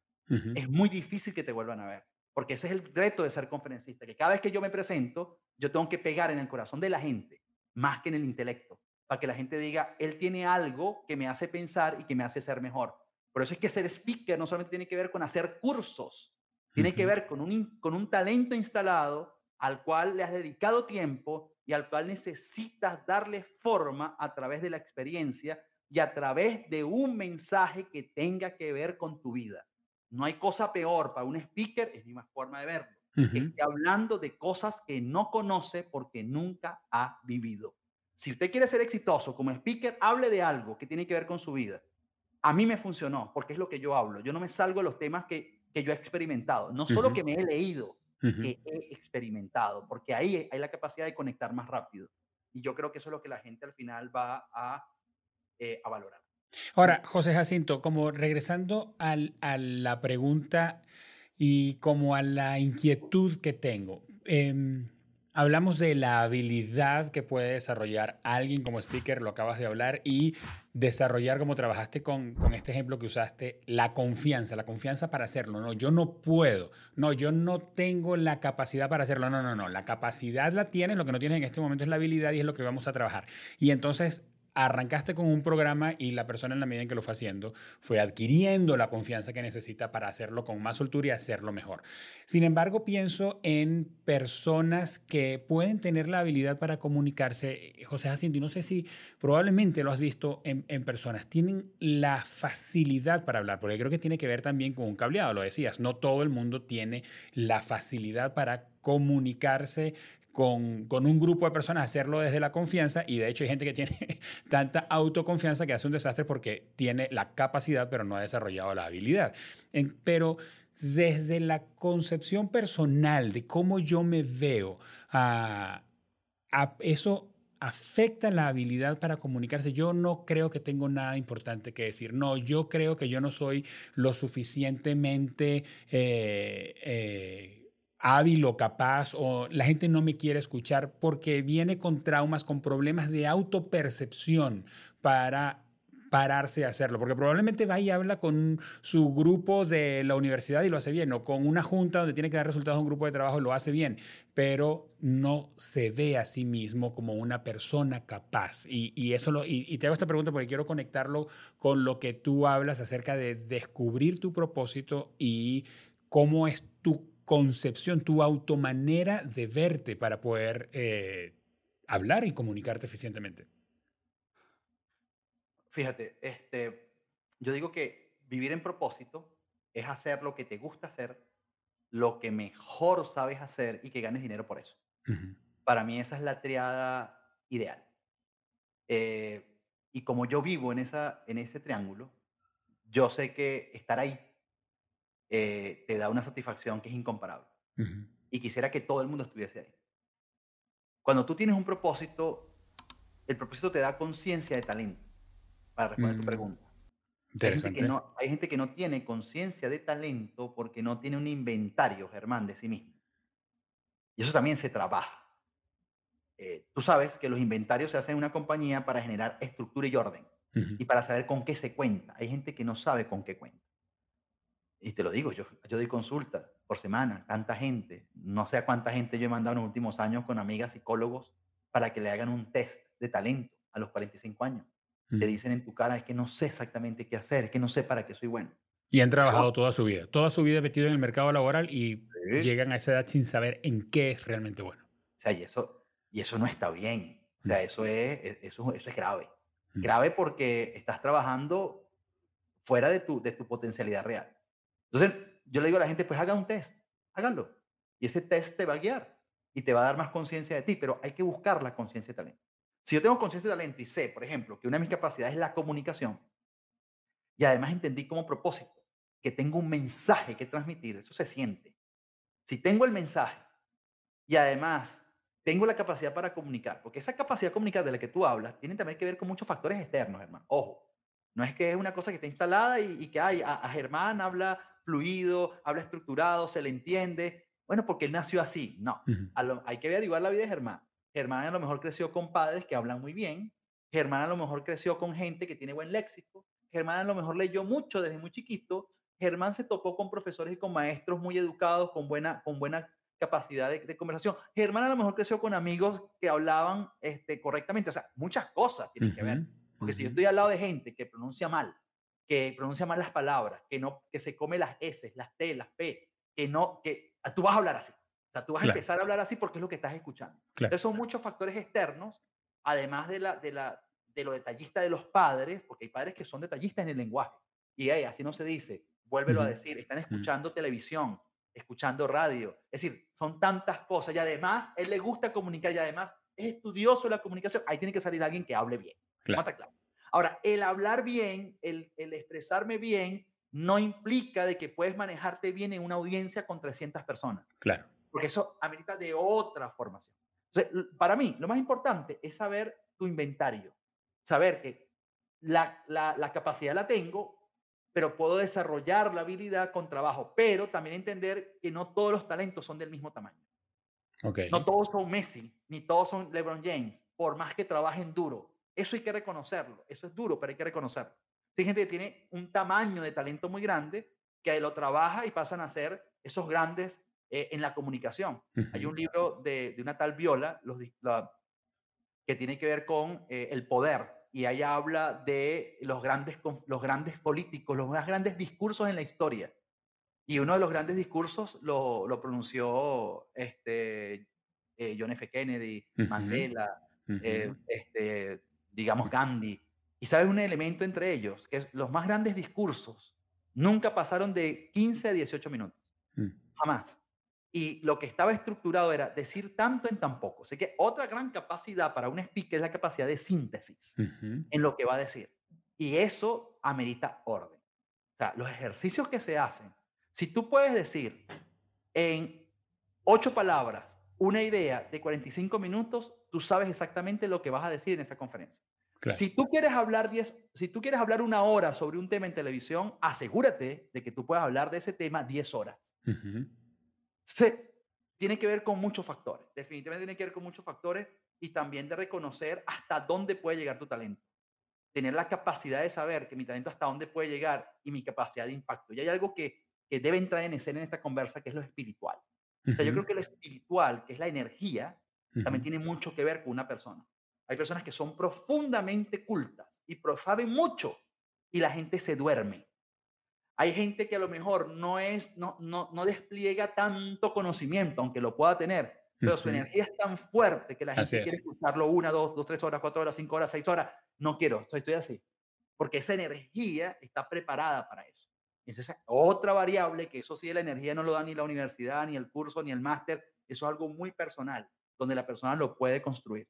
es muy difícil que te vuelvan a ver. Porque ese es el reto de ser conferencista, que cada vez que yo me presento, yo tengo que pegar en el corazón de la gente, más que en el intelecto, para que la gente diga, él tiene algo que me hace pensar y que me hace ser mejor. Por eso es que ser speaker no solamente tiene que ver con hacer cursos, tiene que ver con un, con un talento instalado al cual le has dedicado tiempo y al cual necesitas darle forma a través de la experiencia y a través de un mensaje que tenga que ver con tu vida. No hay cosa peor para un speaker, es mi más forma de verlo, que hablando de cosas que no conoce porque nunca ha vivido. Si usted quiere ser exitoso como speaker, hable de algo que tiene que ver con su vida. A mí me funcionó porque es lo que yo hablo. Yo no me salgo de los temas que, que yo he experimentado, no solo que me he leído, que he experimentado, porque ahí hay la capacidad de conectar más rápido. Y yo creo que eso es lo que la gente al final va a, eh, a valorar. Ahora, José Jacinto, como regresando al, a la pregunta y como a la inquietud que tengo, em, hablamos de la habilidad que puede desarrollar alguien como speaker, lo acabas de hablar, y desarrollar como trabajaste con, con este ejemplo que usaste, la confianza, la confianza para hacerlo. No, yo no puedo, no, yo no tengo la capacidad para hacerlo. No, no, no, la capacidad la tienes, lo que no tienes en este momento es la habilidad y es lo que vamos a trabajar. Y entonces arrancaste con un programa y la persona en la medida en que lo fue haciendo fue adquiriendo la confianza que necesita para hacerlo con más soltura y hacerlo mejor. Sin embargo, pienso en personas que pueden tener la habilidad para comunicarse. José Jacinto, y no sé si probablemente lo has visto en, en personas, tienen la facilidad para hablar, porque creo que tiene que ver también con un cableado, lo decías, no todo el mundo tiene la facilidad para comunicarse con, con, un grupo de personas, hacerlo desde la confianza y de hecho hay gente que tiene tanta autoconfianza que hace un desastre porque tiene la capacidad pero no ha desarrollado la habilidad. pero desde la concepción personal de cómo yo me veo, a, eso afecta la habilidad para comunicarse. Yo no creo que tengo nada importante que decir. No, yo creo que yo no soy lo suficientemente eh, eh, hábil o capaz o la gente no me quiere escuchar porque viene con traumas, con problemas de autopercepción para pararse a hacerlo, porque probablemente va y habla con su grupo de la universidad y lo hace bien, o con una junta donde tiene que dar resultados a un grupo de trabajo y lo hace bien, pero no se ve a sí mismo como una persona capaz. Y, eso lo, y, y te hago esta pregunta porque quiero conectarlo con lo que tú hablas acerca de descubrir tu propósito y cómo es tu concepción, tu automanera de verte para poder eh, hablar y comunicarte eficientemente. Fíjate, este, yo digo que vivir en propósito es hacer lo que te gusta hacer, lo que mejor sabes hacer y que ganes dinero por eso. Para mí esa es la triada ideal. Eh, y como yo vivo en, esa, en ese triángulo, yo sé que estar ahí eh, te da una satisfacción que es incomparable. Y quisiera que todo el mundo estuviese ahí. Cuando tú tienes un propósito, el propósito te da conciencia de talento para responder tu mm, pregunta. Hay gente, que no, hay gente que no tiene conciencia de talento porque no tiene un inventario, Germán, de sí mismo. Y eso también se trabaja. Eh, tú sabes que los inventarios se hacen en una compañía para generar estructura y orden y para saber con qué se cuenta. Hay gente que no sabe con qué cuenta. Y te lo digo, yo, yo doy consultas por semana, tanta gente, no sé a cuánta gente yo he mandado en los últimos años con amigas psicólogos para que le hagan un test de talento a los 45 años te dicen en tu cara es que no sé exactamente qué hacer, es que no sé para qué soy bueno. Y han trabajado toda su vida, toda su vida metido en el mercado laboral y llegan a esa edad sin saber en qué es realmente bueno. O sea, y eso, y eso no está bien. O sea, eso es, e, eso, eso es grave. Grave porque estás trabajando fuera de tu, de tu potencialidad real. Entonces, yo le digo a la gente, pues haga un test, háganlo. Y ese test te va a guiar y te va a dar más conciencia de ti, pero hay que buscar la conciencia de talento. Si yo tengo conciencia de talento y sé, por ejemplo, que una de mis capacidades es la comunicación, y además entendí como propósito que tengo un mensaje que transmitir, eso se siente. Si tengo el mensaje y además tengo la capacidad para comunicar, porque esa capacidad de comunicar de la que tú hablas tiene también que ver con muchos factores externos, hermano. Ojo, no es que es una cosa que está instalada y, que hay, a, Germán habla fluido, habla estructurado, se le entiende. Bueno, porque él nació así. No, hay que averiguar la vida de Germán. Germán a lo mejor creció con padres que hablan muy bien. Germán a lo mejor creció con gente que tiene buen léxico. Germán a lo mejor leyó mucho desde muy chiquito. Germán se topó con profesores y con maestros muy educados, con buena, con buena capacidad de, conversación. Germán a lo mejor creció con amigos que hablaban este, correctamente. O sea, muchas cosas tienen que ver. Porque si yo estoy al lado de gente que pronuncia mal, que pronuncia mal las palabras, que, no, que se come las S, las T, las P, que no, que tú vas a hablar así. O sea, tú vas a empezar a hablar así porque es lo que estás escuchando. Entonces son muchos factores externos, además de, la, de, la, de lo detallista de los padres, porque hay padres que son detallistas en el lenguaje. Y así no se dice, vuélvelo a decir, están escuchando televisión, escuchando radio. Es decir, son tantas cosas y además él le gusta comunicar y además es estudioso de la comunicación. Ahí tiene que salir alguien que hable bien. Claro. claro. Ahora, el hablar bien, el, el expresarme bien, no implica de que puedes manejarte bien en una audiencia con 300 personas. Claro porque eso amerita de otra formación. Entonces, para mí, lo más importante es saber tu inventario, saber que la, la, capacidad la tengo, pero puedo desarrollar la habilidad con trabajo, pero también entender que no todos los talentos son del mismo tamaño. Okay. No todos son Messi, ni todos son LeBron James, por más que trabajen duro. Eso hay que reconocerlo. Eso es duro, pero hay que reconocerlo. Hay gente que tiene un tamaño de talento muy grande que lo trabaja y pasan a ser esos grandes eh, en la comunicación. Hay un libro de, de una tal Viola los, que tiene que ver con eh, el poder y ahí habla de los grandes, los grandes políticos, los más grandes discursos en la historia. Y uno de los grandes discursos lo, lo pronunció este, eh, John F. Kennedy, Mandela, este, digamos Gandhi. Y sabes un elemento entre ellos, que es los más grandes discursos nunca pasaron de 15 a 18 minutos. Mm. Jamás. Y lo que estaba estructurado era decir tanto en tan poco. Así que otra gran capacidad para un speaker es la capacidad de síntesis en lo que va a decir. Y eso amerita orden. O sea, los ejercicios que se hacen Si tú puedes decir en ocho palabras una idea de 45 minutos, tú sabes exactamente lo que vas a decir en esa conferencia. Si tú quieres hablar si tú quieres hablar una hora sobre un tema en televisión, asegúrate de que tú puedas hablar de ese tema 10 horas. tiene que ver con muchos factores. Definitivamente tiene que ver con muchos factores y también de reconocer hasta dónde puede llegar tu talento. Tener la capacidad de saber que mi talento hasta dónde puede llegar y mi capacidad de impacto. Y hay algo que, que debe entrar en escena en esta conversa, que es lo espiritual. O sea, yo creo que lo espiritual, que es la energía, también tiene mucho que ver con una persona. Hay personas que son profundamente cultas y saben mucho y la gente se duerme. Hay gente que a lo mejor no es, no, no, no despliega tanto conocimiento, aunque lo pueda tener, pero su energía es tan fuerte que la gente quiere escucharlo una, dos, dos, tres horas, cuatro horas, cinco horas, seis horas. No quiero, estoy, estoy así. Porque esa energía está preparada para eso. Esa es otra variable que eso sí, la energía no lo da ni la universidad, ni el curso, ni el máster. Eso es algo muy personal, donde la persona lo puede construir.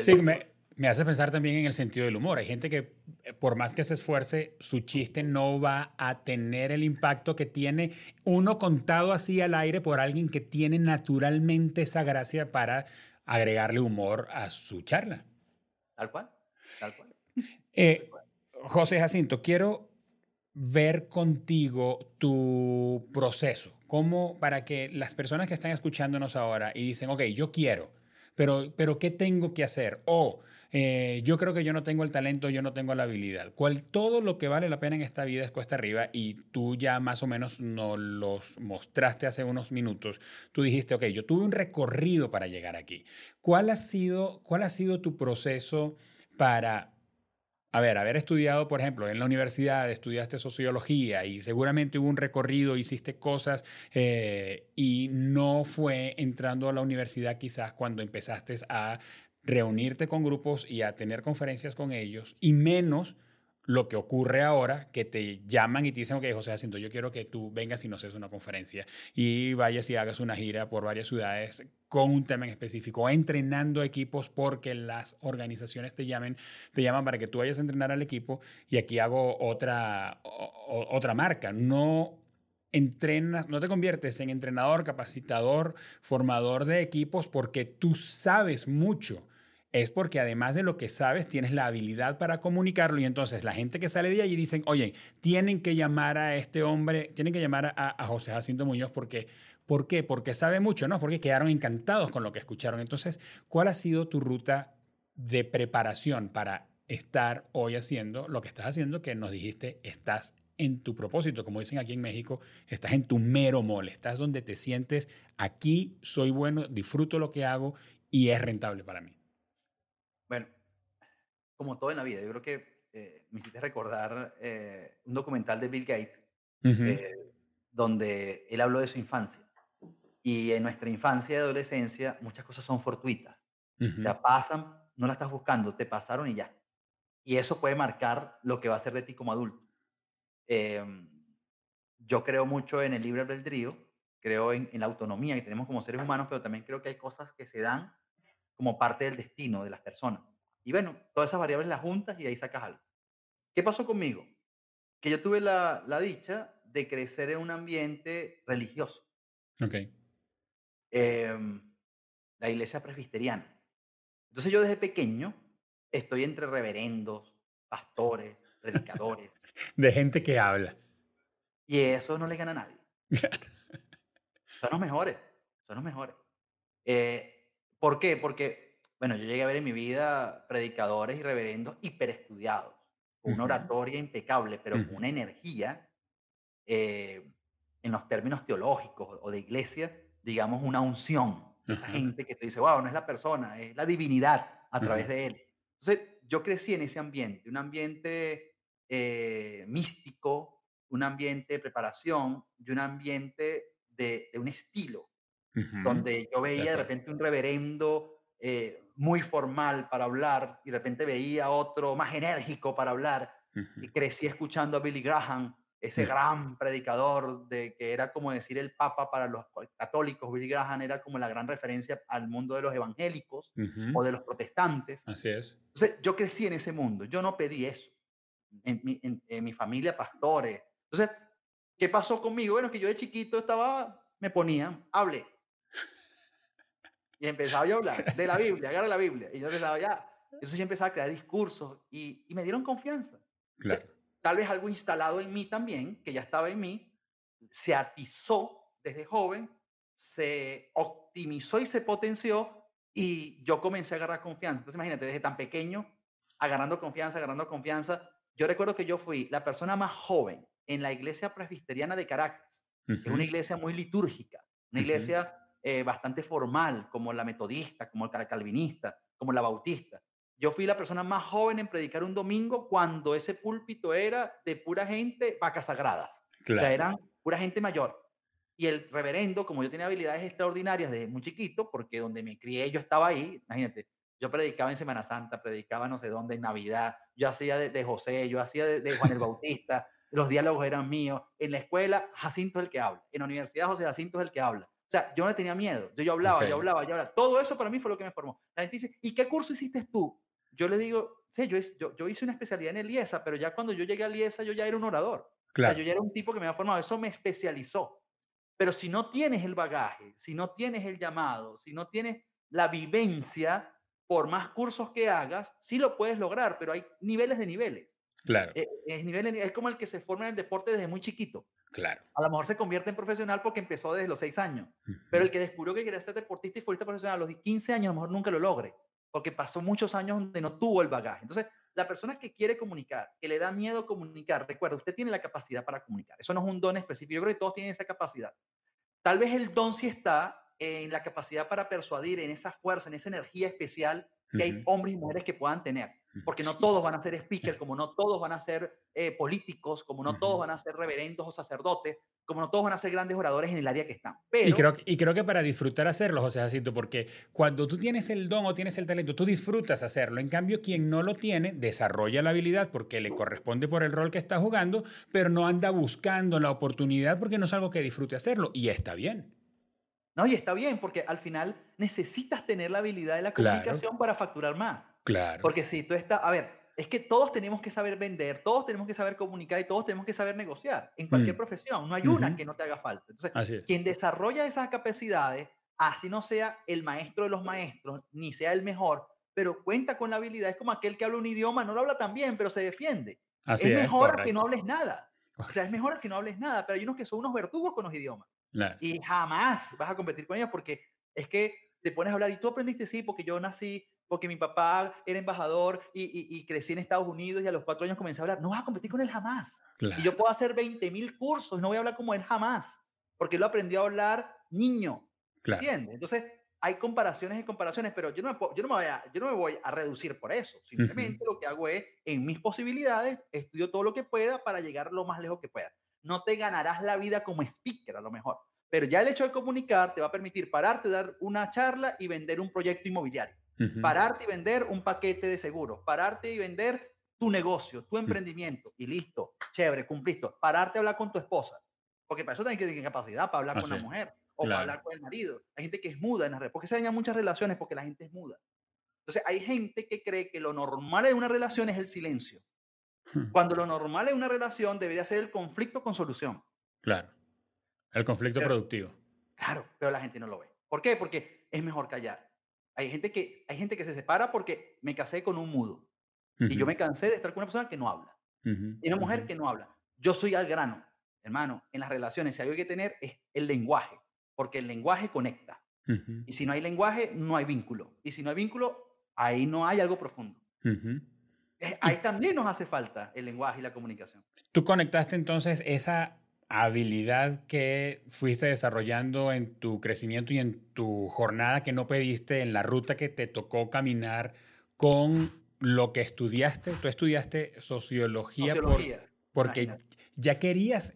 sí, me, me, hace pensar también en el sentido del humor. Hay gente que, eh, por más que se esfuerce, su chiste no va a tener el impacto que tiene uno contado así al aire por alguien que tiene naturalmente esa gracia para agregarle humor a su charla. Tal cual, tal cual. Eh, José Jacinto, quiero ver contigo tu proceso, como para que las personas que están escuchándonos ahora y dicen, ok, yo quiero, pero, pero ¿qué tengo que hacer? O eh, yo creo que yo no tengo el talento, yo no tengo la habilidad. Cual, todo lo que vale la pena en esta vida es cuesta arriba y tú ya más o menos nos los mostraste hace unos minutos. Tú dijiste, ok, yo tuve un recorrido para llegar aquí. ¿Cuál ha sido, cuál ha sido tu proceso para a ver, haber estudiado, por ejemplo, en la universidad, estudiaste sociología y seguramente hubo un recorrido, hiciste cosas eh, y no fue entrando a la universidad quizás cuando empezaste a reunirte con grupos y a tener conferencias con ellos y menos lo que ocurre ahora, que te llaman y te dicen, ok, José Jacinto, yo quiero que tú vengas y nos hagas una conferencia y vayas y hagas una gira por varias ciudades con un tema en específico, entrenando equipos porque las organizaciones te llamen, te llaman para que tú vayas a entrenar al equipo y aquí hago otra, otra marca. No entrenas, no te conviertes en entrenador, capacitador, formador de equipos porque tú sabes mucho es porque además de lo que sabes, tienes la habilidad para comunicarlo y entonces la gente que sale de allí dicen, oye, tienen que llamar a este hombre, tienen que llamar a, José Jacinto Muñoz porque, ¿por qué? Porque sabe mucho, ¿no? Porque quedaron encantados con lo que escucharon. Entonces, ¿cuál ha sido tu ruta de preparación para estar hoy haciendo lo que estás haciendo que nos dijiste, estás en tu propósito, como dicen aquí en México, estás en tu mero mole, estás donde te sientes, aquí soy bueno, disfruto lo que hago y es rentable para mí como todo en la vida, yo creo que eh, me hiciste recordar eh, un documental de Bill Gates, eh, donde él habló de su infancia. Y en nuestra infancia y adolescencia muchas cosas son fortuitas. Ya pasan, no las estás buscando, te pasaron y ya. Y eso puede marcar lo que va a ser de ti como adulto. Em, yo creo mucho en el libre albedrío, creo en, en, la autonomía que tenemos como seres humanos, pero también creo que hay cosas que se dan como parte del destino de las personas. Y bueno, todas esas variables las juntas y ahí sacas algo. ¿Qué pasó conmigo? Que yo tuve la, la dicha de crecer en un ambiente religioso. Ok. Em, la iglesia presbiteriana. Entonces yo desde pequeño estoy entre reverendos, pastores, predicadores. de gente que habla. Y eso no le gana a nadie. son los mejores, son los mejores. Eh, ¿Por qué? Porque bueno, yo llegué a ver en mi vida predicadores y reverendos hiperestudiados, con una oratoria impecable, pero con una energía eh, en los términos teológicos o de iglesia, digamos, una unción. Esa gente que te dice, wow, no es la persona, es la divinidad a través de él. Entonces, yo crecí en ese ambiente, un ambiente eh, místico, un ambiente de preparación y un ambiente de, un estilo, donde yo veía de repente un reverendo eh, muy formal para hablar y de repente veía otro más enérgico para hablar y crecí escuchando a Billy Graham, ese gran predicador de que era como decir el papa para los católicos, Billy Graham era como la gran referencia al mundo de los evangélicos o de los protestantes. Así es. Entonces yo crecí en ese mundo, yo no pedí eso. En mi, en, mi familia pastores. Entonces ¿Qué pasó conmigo? Bueno, que yo de chiquito estaba, me ponía, hable. Y empezaba yo a hablar de la Biblia, agarra la Biblia. Y yo empezaba ya. Eso ya empezaba a crear discursos y, y me dieron confianza. Tal vez algo instalado en mí también, que ya estaba en mí, se atizó desde joven, se optimizó y se potenció y yo comencé a agarrar confianza. Entonces imagínate, desde tan pequeño, agarrando confianza, agarrando confianza. Yo recuerdo que yo fui la persona más joven en la iglesia presbiteriana de Caracas. Es una iglesia muy litúrgica, una iglesia eh, bastante formal, como la metodista, como la calvinista, como la bautista. Yo fui la persona más joven en predicar un domingo cuando ese púlpito era de pura gente vacas sagradas. O sea, eran pura gente mayor. Y el reverendo, como yo tenía habilidades extraordinarias desde muy chiquito, porque donde me crié yo estaba ahí, imagínate, yo predicaba en Semana Santa, predicaba no sé dónde en Navidad, yo hacía de, José, yo hacía de, Juan el Bautista, los diálogos eran míos. En la escuela, Jacinto es el que habla. En la universidad, José Jacinto es el que habla. O sea, yo no tenía miedo. Yo, yo hablaba, yo hablaba, yo hablaba. Todo eso para mí fue lo que me formó. La gente dice, ¿y qué curso hiciste tú? Yo le digo, sí, yo, yo, yo hice una especialidad en Eliesa, pero ya cuando yo llegué a Eliesa, yo ya era un orador. Claro. yo ya era un tipo que me había formado. Eso me especializó. Pero si no tienes el bagaje, si no tienes el llamado, si no tienes la vivencia, por más cursos que hagas, sí lo puedes lograr, pero hay niveles de niveles. Claro. Eh, es, nivel, es como el que se forma en el deporte desde muy chiquito. Claro. A lo mejor se convierte en profesional porque empezó desde los 6 años. Pero el que descubrió que quería ser deportista y futbolista profesional a los 15 años, a lo mejor nunca lo logre. Porque pasó muchos años donde no tuvo el bagaje. Entonces, la persona que quiere comunicar, que le da miedo comunicar, recuerda, usted tiene la capacidad para comunicar. Eso no es un don específico. Yo creo que todos tienen esa capacidad. Tal vez el don sí está en la capacidad para persuadir, en esa fuerza, en esa energía especial que hay hombres y mujeres que puedan tener. Porque no todos van a ser speakers, como no todos van a ser eh, políticos, como no todos van a ser reverendos o sacerdotes, como no todos van a ser grandes oradores en el área que están. y, creo, y creo que para disfrutar hacerlo, José Jacinto, porque cuando tú tienes el don o tienes el talento, tú disfrutas hacerlo. En cambio, quien no lo tiene, desarrolla la habilidad porque le corresponde por el rol que está jugando, pero no anda buscando la oportunidad porque no es algo que disfrute hacerlo. Y está bien. No, y está bien, porque al final necesitas tener la habilidad de la comunicación para facturar más. Claro. Porque si tú estás, a ver, es que todos tenemos que saber vender, todos tenemos que saber comunicar y todos tenemos que saber negociar en cualquier mm. profesión. No hay una que no te haga falta. Entonces, quien desarrolla esas capacidades, así no sea el maestro de los maestros, ni sea el mejor, pero cuenta con la habilidad, es como aquel que habla un idioma, no lo habla tan bien, pero se defiende. es mejor que no hables nada. O sea, es mejor que no hables nada, pero hay unos que son unos verdugos con los idiomas. Y jamás vas a competir con ellos porque es que te pones a hablar y tú aprendiste, sí, porque yo nací, porque mi papá era embajador y, crecí en Estados Unidos y a los cuatro años comencé a hablar. No vas a competir con él jamás. Y yo puedo hacer 20 mil cursos, no voy a hablar como él jamás, porque lo aprendió a hablar niño. ¿Entiendes? Entonces, hay comparaciones y comparaciones, pero yo no, me, yo no, me, voy, a, yo no me voy a reducir por eso. Simplemente lo que hago es, en mis posibilidades, estudio todo lo que pueda para llegar lo más lejos que pueda no te ganarás la vida como speaker a lo mejor. Pero ya el hecho de comunicar te va a permitir pararte, dar una charla y vender un proyecto inmobiliario. Pararte y vender un paquete de seguros. Pararte y vender tu negocio, tu emprendimiento. Y listo, chévere, cumpliste. Pararte a hablar con tu esposa. Porque para eso tienes que tener capacidad para hablar con la mujer o para hablar con el marido. Hay gente que es muda en las redes. ¿Por qué se dañan muchas relaciones? Porque la gente es muda. Entonces hay gente que cree que lo normal en una relación es el silencio. Hmm. Cuando lo normal en una relación debería ser el conflicto con solución. Claro. El conflicto productivo. Claro, pero la gente no lo ve. ¿Por qué? Porque es mejor callar. Hay gente que, hay gente que se separa porque me casé con un mudo. Y yo me cansé de estar con una persona que no habla. Y una mujer que no habla. Yo soy al grano. Hermano, en las relaciones, si hay que tener es el lenguaje. Porque el lenguaje conecta. Y si no hay lenguaje, no hay vínculo. Y si no hay vínculo, ahí no hay algo profundo. Eh, ahí también nos hace falta el lenguaje y la comunicación. Tú conectaste entonces esa habilidad que fuiste desarrollando en tu crecimiento y en tu jornada que no pediste, en la ruta que te tocó caminar con lo que estudiaste. Tú estudiaste sociología, porque ya querías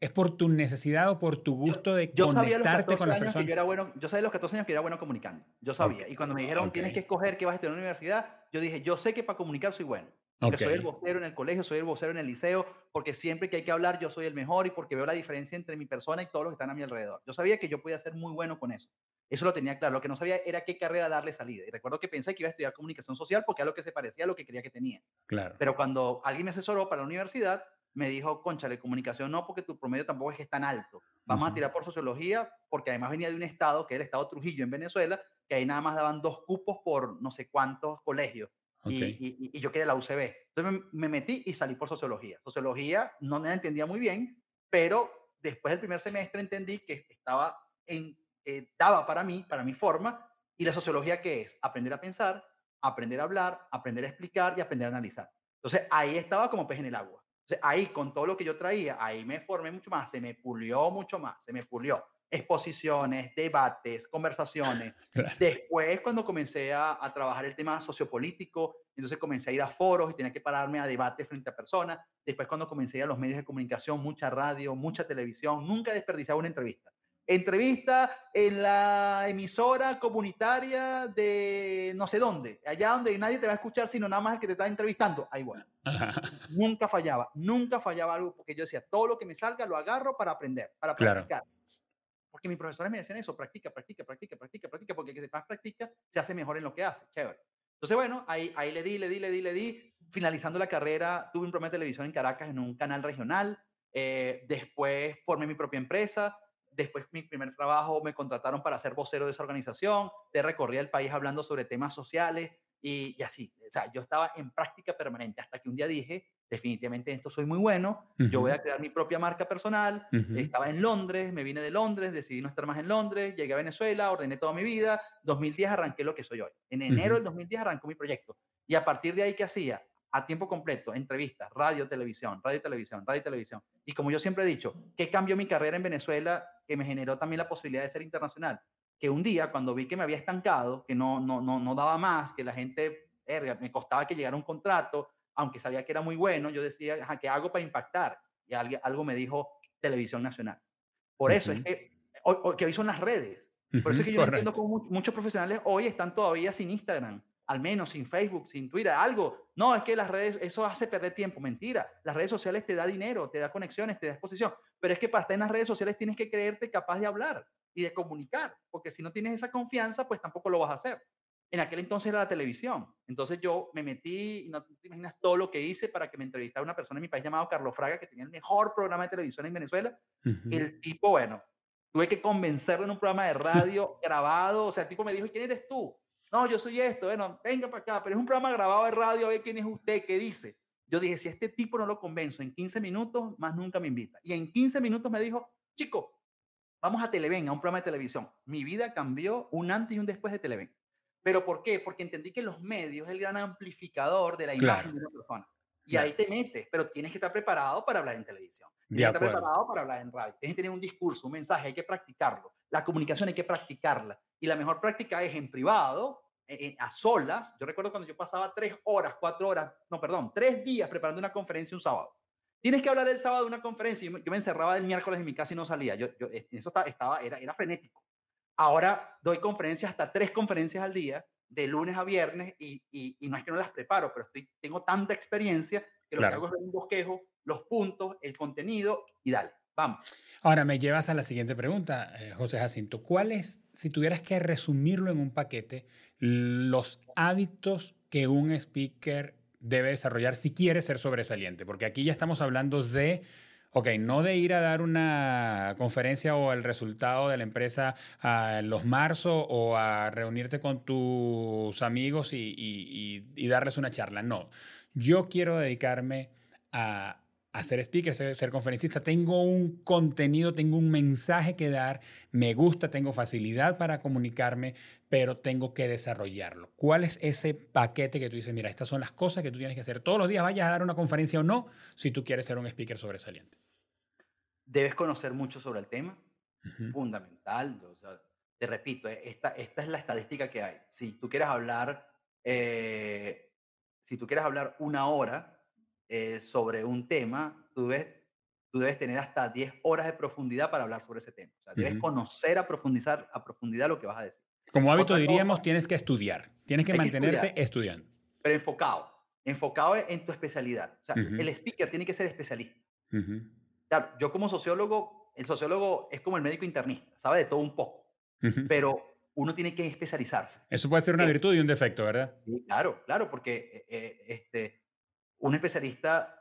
¿Es por tu necesidad o por tu gusto de conectarte con las personas? Yo, era bueno, yo sabía a los 14 años que era bueno comunicando. Yo sabía. Y cuando me dijeron, tienes que escoger qué vas a estudiar en la universidad, yo dije, yo sé que para comunicar soy bueno. Porque soy el vocero en el colegio, soy el vocero en el liceo, porque siempre que hay que hablar yo soy el mejor y porque veo la diferencia entre mi persona y todos los que están a mi alrededor. Yo sabía que yo podía ser muy bueno con eso. Eso lo tenía claro. Lo que no sabía era qué carrera darle salida. Y recuerdo que pensé que iba a estudiar comunicación social porque era lo que se parecía a lo que quería que tenía. Claro. Pero cuando alguien me asesoró para la universidad, me dijo, conchale, comunicación no, porque tu promedio tampoco es que es tan alto. Vamos a tirar por sociología, porque además venía de un estado, que es el estado Trujillo en Venezuela, que ahí nada más daban dos cupos por no sé cuántos colegios. Y, y, yo quería la UCB. Entonces me, metí y salí por sociología. Sociología no me entendía muy bien, pero después del primer semestre entendí que estaba en, eh, daba para mí, para mi forma. ¿Y la sociología qué es? Aprender a pensar, aprender a hablar, aprender a explicar y aprender a analizar. Entonces ahí estaba como pez en el agua. Entonces ahí con todo lo que yo traía, ahí me formé mucho más, se me pulió mucho más, se me pulió exposiciones, debates, conversaciones. Después, cuando comencé a, trabajar el tema sociopolítico, entonces comencé a ir a foros y tenía que pararme a debates frente a personas. Después, cuando comencé a ir a los medios de comunicación, mucha radio, mucha televisión, nunca desperdiciaba una entrevista. Entrevista en la emisora comunitaria de no sé dónde, allá donde nadie te va a escuchar, sino nada más el que te está entrevistando. Ahí bueno. nunca fallaba, nunca fallaba algo, porque yo decía, todo lo que me salga lo agarro para aprender, para practicar. Porque mis profesores me decían eso, practica, practica, practica, practica, practica, porque el que más practica se hace mejor en lo que hace. Chévere. Entonces, bueno, ahí, ahí le di, le di, le di, le di. Finalizando la carrera, tuve un programa de televisión en Caracas en un canal regional. Eh, después formé mi propia empresa. Después, mi primer trabajo, me contrataron para ser vocero de esa organización. Te recorría el país hablando sobre temas sociales y, y así. O sea, yo estaba en práctica permanente hasta que un día dije, definitivamente esto soy muy bueno, yo voy a crear mi propia marca personal. Estaba en Londres, me vine de Londres, decidí no estar más en Londres, llegué a Venezuela, ordené toda mi vida, 2010 arranqué lo que soy hoy. En enero del 2010 arrancó mi proyecto. Y a partir de ahí, ¿qué hacía? A tiempo completo, entrevistas, radio, televisión, radio, televisión, radio, televisión. Y como yo siempre he dicho, ¿qué cambió mi carrera en Venezuela que me generó también la posibilidad de ser internacional? Que un día, cuando vi que me había estancado, que no, no, no, no daba más, que la gente, me costaba que llegara un contrato, aunque sabía que era muy bueno, yo decía, ¿qué hago para impactar? Y algo me dijo Televisión Nacional. Por eso es que, que hoy son las redes. Por eso es que yo entiendo cómo muchos profesionales hoy están todavía sin Instagram, al menos sin Facebook, sin Twitter, algo. No, es que las redes, eso hace perder tiempo. Mentira. Las redes sociales te da dinero, te da conexiones, te da exposición. Pero es que para estar en las redes sociales tienes que creerte capaz de hablar y de comunicar, porque si no tienes esa confianza, pues tampoco lo vas a hacer. En aquel entonces era la televisión. Entonces yo me metí, y no te imaginas todo lo que hice para que me entrevistara una persona en mi país llamado Carlos Fraga, que tenía el mejor programa de televisión en Venezuela. El tipo, bueno, tuve que convencerlo en un programa de radio grabado. O sea, el tipo me dijo, ¿quién eres tú? No, yo soy esto. Bueno, venga para acá, pero es un programa grabado de radio, a ver quién es usted, qué dice. Yo dije, si este tipo no lo convenzo en 15 minutos, más nunca me invita. Y en 15 minutos me dijo, chico, vamos a Televen, a un programa de televisión. Mi vida cambió un antes y un después de Televen. ¿Pero por qué? Porque entendí que los medios es el gran amplificador de la imagen de una persona. Y ahí te metes, pero tienes que estar preparado para hablar en televisión. Tienes que estar preparado para hablar en radio. Tienes que tener un discurso, un mensaje, hay que practicarlo. La comunicación hay que practicarla. Y la mejor práctica es en privado, e, e, a solas. Yo recuerdo cuando yo pasaba tres horas, cuatro horas, no, perdón, tres días preparando una conferencia un sábado. Tienes que hablar el sábado de una conferencia. Yo me, yo me encerraba el miércoles en mi casa y no salía. Yo, yo eso estaba, estaba era, era frenético. Ahora doy conferencias, hasta tres conferencias al día, de lunes a viernes, y, y, no es que no las preparo, pero estoy, tengo tanta experiencia que lo que hago es ver un bosquejo, los puntos, el contenido, y dale, vamos. Ahora me llevas a la siguiente pregunta, eh, José Jacinto. ¿Cuáles, si tuvieras que resumirlo en un paquete, los hábitos que un speaker debe desarrollar si quiere ser sobresaliente? Porque aquí ya estamos hablando de Ok, no de ir a dar una conferencia o el resultado de la empresa a los marzo o a reunirte con tus amigos y, darles una charla. No, yo quiero dedicarme a, a ser speaker, ser, ser, conferencista. Tengo un contenido, tengo un mensaje que dar, me gusta, tengo facilidad para comunicarme, pero tengo que desarrollarlo. ¿Cuál es ese paquete que tú dices, mira, estas son las cosas que tú tienes que hacer todos los días, vayas a dar una conferencia o no, si tú quieres ser un speaker sobresaliente? Debes conocer mucho sobre el tema, fundamental. te repito, eh, esta, esta es la estadística que hay. Si tú quieres hablar, eh, si tú quieres hablar una hora eh, sobre un tema, tú debes, tú debes tener hasta 10 horas de profundidad para hablar sobre ese tema. O sea, debes conocer a profundizar a profundidad lo que vas a decir. Como hábito diríamos, tienes que estudiar, tienes que mantenerte estudiando. Pero enfocado, enfocado en tu especialidad. O sea, el speaker tiene que ser especialista. yo como sociólogo, el sociólogo es como el médico internista, sabe de todo un poco, pero uno tiene que especializarse. Eso puede ser una eh, virtud y un defecto, ¿verdad? claro, claro, porque eh, eh, este, un especialista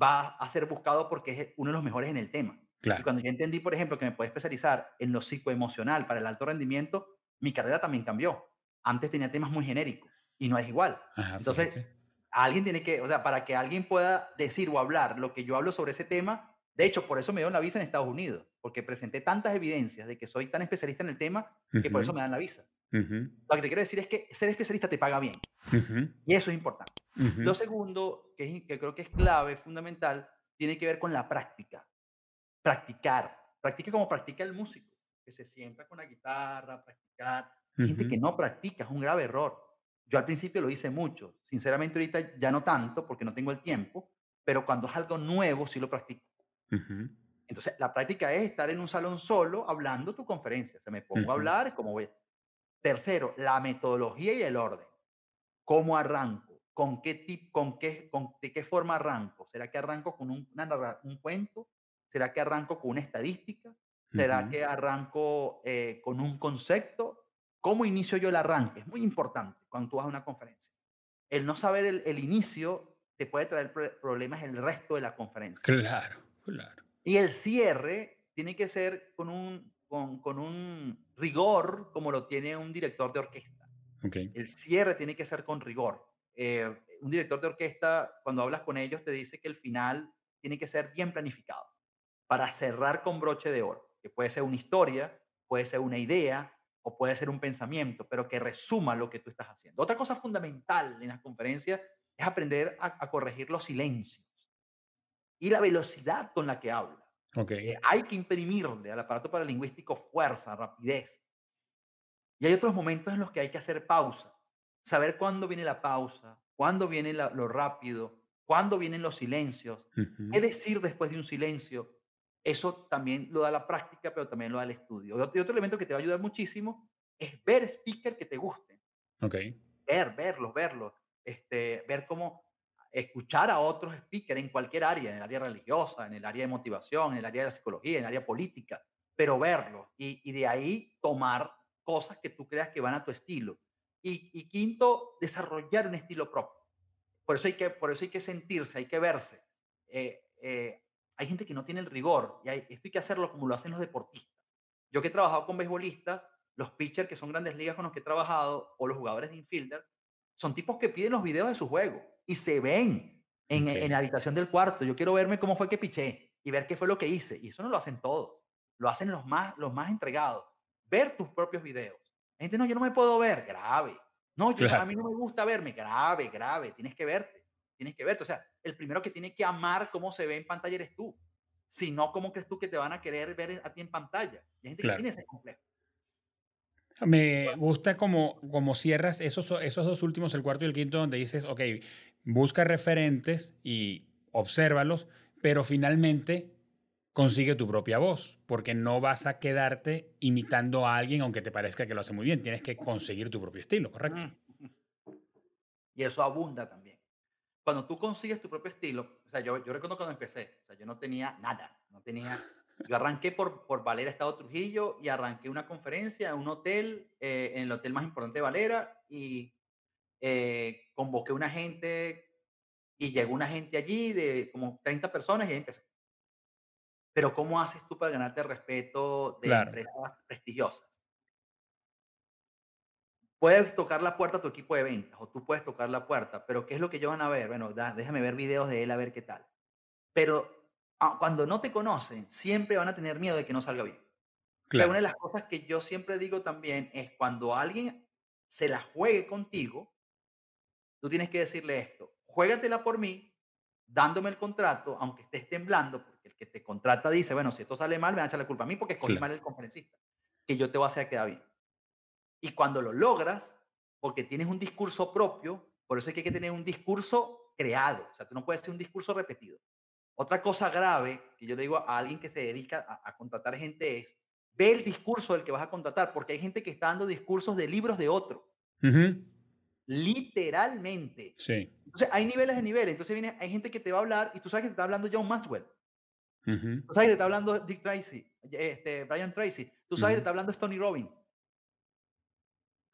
va a ser buscado porque es uno de los mejores en el tema. Claro. Y cuando yo entendí, por ejemplo, que me puedo especializar en lo psicoemocional para el alto rendimiento, mi carrera también cambió. Antes tenía temas muy genéricos y no es igual. Entonces, alguien tiene que, o sea, para que alguien pueda decir o hablar lo que yo hablo sobre ese tema, de hecho, por eso me dieron la visa en Estados Unidos, porque presenté tantas evidencias de que soy tan especialista en el tema que por eso me dan la visa. Lo que te quiero decir es que ser especialista te paga bien. Y eso es importante. Lo segundo, que, que creo que es clave, fundamental, tiene que ver con la práctica. Practicar. Practica como practica el músico, que se sienta con la guitarra, practicar. Hay gente que no practica, es un grave error. Yo al principio lo hice mucho. Sinceramente ahorita ya no tanto porque no tengo el tiempo, pero cuando es algo nuevo sí lo practico. Entonces, la práctica es estar en un salón solo hablando tu conferencia. Se me pongo a hablar, como voy. Tercero, la metodología y el orden. ¿Cómo arranco? ¿Con qué tip, con qué, con, de qué forma arranco? ¿Será que arranco con un, un cuento? ¿Será que arranco con una estadística? ¿Será que arranco eh, con un concepto? ¿Cómo inicio yo el arranque? Es muy importante cuando tú vas a una conferencia. El no saber el, el inicio te puede traer problemas el resto de la conferencia. Claro. Claro. Y el cierre tiene que ser con un, con, con un rigor como lo tiene un director de orquesta. Okay. El cierre tiene que ser con rigor. Eh, un director de orquesta, cuando hablas con ellos, te dice que el final tiene que ser bien planificado para cerrar con broche de oro, que puede ser una historia, puede ser una idea o puede ser un pensamiento, pero que resuma lo que tú estás haciendo. Otra cosa fundamental en las conferencias es aprender a, a corregir los silencios y la velocidad con la que habla. Okay. Eh, hay que imprimirle al aparato paralingüístico fuerza, rapidez. Y hay otros momentos en los que hay que hacer pausa, saber cuándo viene la pausa, cuándo viene lo rápido, cuándo vienen los silencios, qué decir después de un silencio. Eso también lo da la práctica, pero también lo da el estudio. Y otro, elemento que te va a ayudar muchísimo es ver speaker que te gusten. Okay. Ver, verlos, verlos. Este, ver cómo escuchar a otros speakers en cualquier área, en el área religiosa, en el área de motivación, en el área de la psicología, en el área política, pero verlo y, y de ahí tomar cosas que tú creas que van a tu estilo. Y, y, quinto, desarrollar un estilo propio. Por eso hay que, por eso hay que sentirse, hay que verse. Eh, eh, hay gente que no tiene el rigor y hay, esto hay que hacerlo como lo hacen los deportistas. Yo que he trabajado con beisbolistas, los pitchers que son grandes ligas con los que he trabajado o los jugadores de infielder, son tipos que piden los videos de su juego y se ven en, en, la habitación del cuarto. Yo quiero verme cómo fue que piché y ver qué fue lo que hice. Y eso no lo hacen todos. Lo hacen los más, los más entregados. Ver tus propios videos. La gente, no, yo no me puedo ver. Grave. No, yo, a mí no me gusta verme. Grave, grave. Tienes que verte. Tienes que verte. O sea, el primero que tiene que amar cómo se ve en pantalla eres tú. Si no, ¿cómo crees tú que te van a querer ver a ti en pantalla? Y hay gente claro. que tiene ese complejo. Me gusta como, como cierras esos, esos dos últimos, el cuarto y el quinto, donde dices, ok, busca referentes y obsérvalos, pero finalmente consigue tu propia voz, porque no vas a quedarte imitando a alguien aunque te parezca que lo hace muy bien, tienes que conseguir tu propio estilo, ¿correcto? Y eso abunda también. Cuando tú consigues tu propio estilo, o sea, yo, yo recuerdo cuando empecé, o sea, yo no tenía nada, no tenía yo arranqué por, por Valera, Estado Trujillo, y arranqué una conferencia en un hotel, eh, en el hotel más importante de Valera, y eh, convoqué una gente, y llegó una gente allí de como 30 personas, y ahí empecé. Pero ¿cómo haces tú para ganarte el respeto de Claro. empresas prestigiosas? Puedes tocar la puerta a tu equipo de ventas, o tú puedes tocar la puerta, pero ¿qué es lo que ellos van a ver? Bueno, da- déjame ver videos de él a ver qué tal. Pero ah, cuando no te conocen, siempre van a tener miedo de que no salga bien. O sea, Claro. una de las cosas que yo siempre digo también es cuando alguien se la juegue contigo, tú tienes que decirle esto, juégatela por mí, dándome el contrato, aunque estés temblando, porque el que te contrata dice, bueno, si esto sale mal, me van a echar la culpa a mí porque escogí Claro. mal el conferencista, que yo te voy a hacer quedar bien. Y cuando lo logras, porque tienes un discurso propio, por eso es que hay que tener un discurso creado, o sea, tú no puedes hacer un discurso repetido. Otra cosa grave que yo le digo a alguien que se dedica a, a contratar gente es, ve el discurso del que vas a contratar, porque hay gente que está dando discursos de libros de otro, Ujú. Literalmente. Sí. Entonces, hay niveles de niveles. Entonces, viene, hay gente que te va a hablar y tú sabes que te está hablando John Maxwell. Tú sabes que te está hablando Dick Tracy, este, Brian Tracy. Tú sabes que te está hablando Tony Robbins.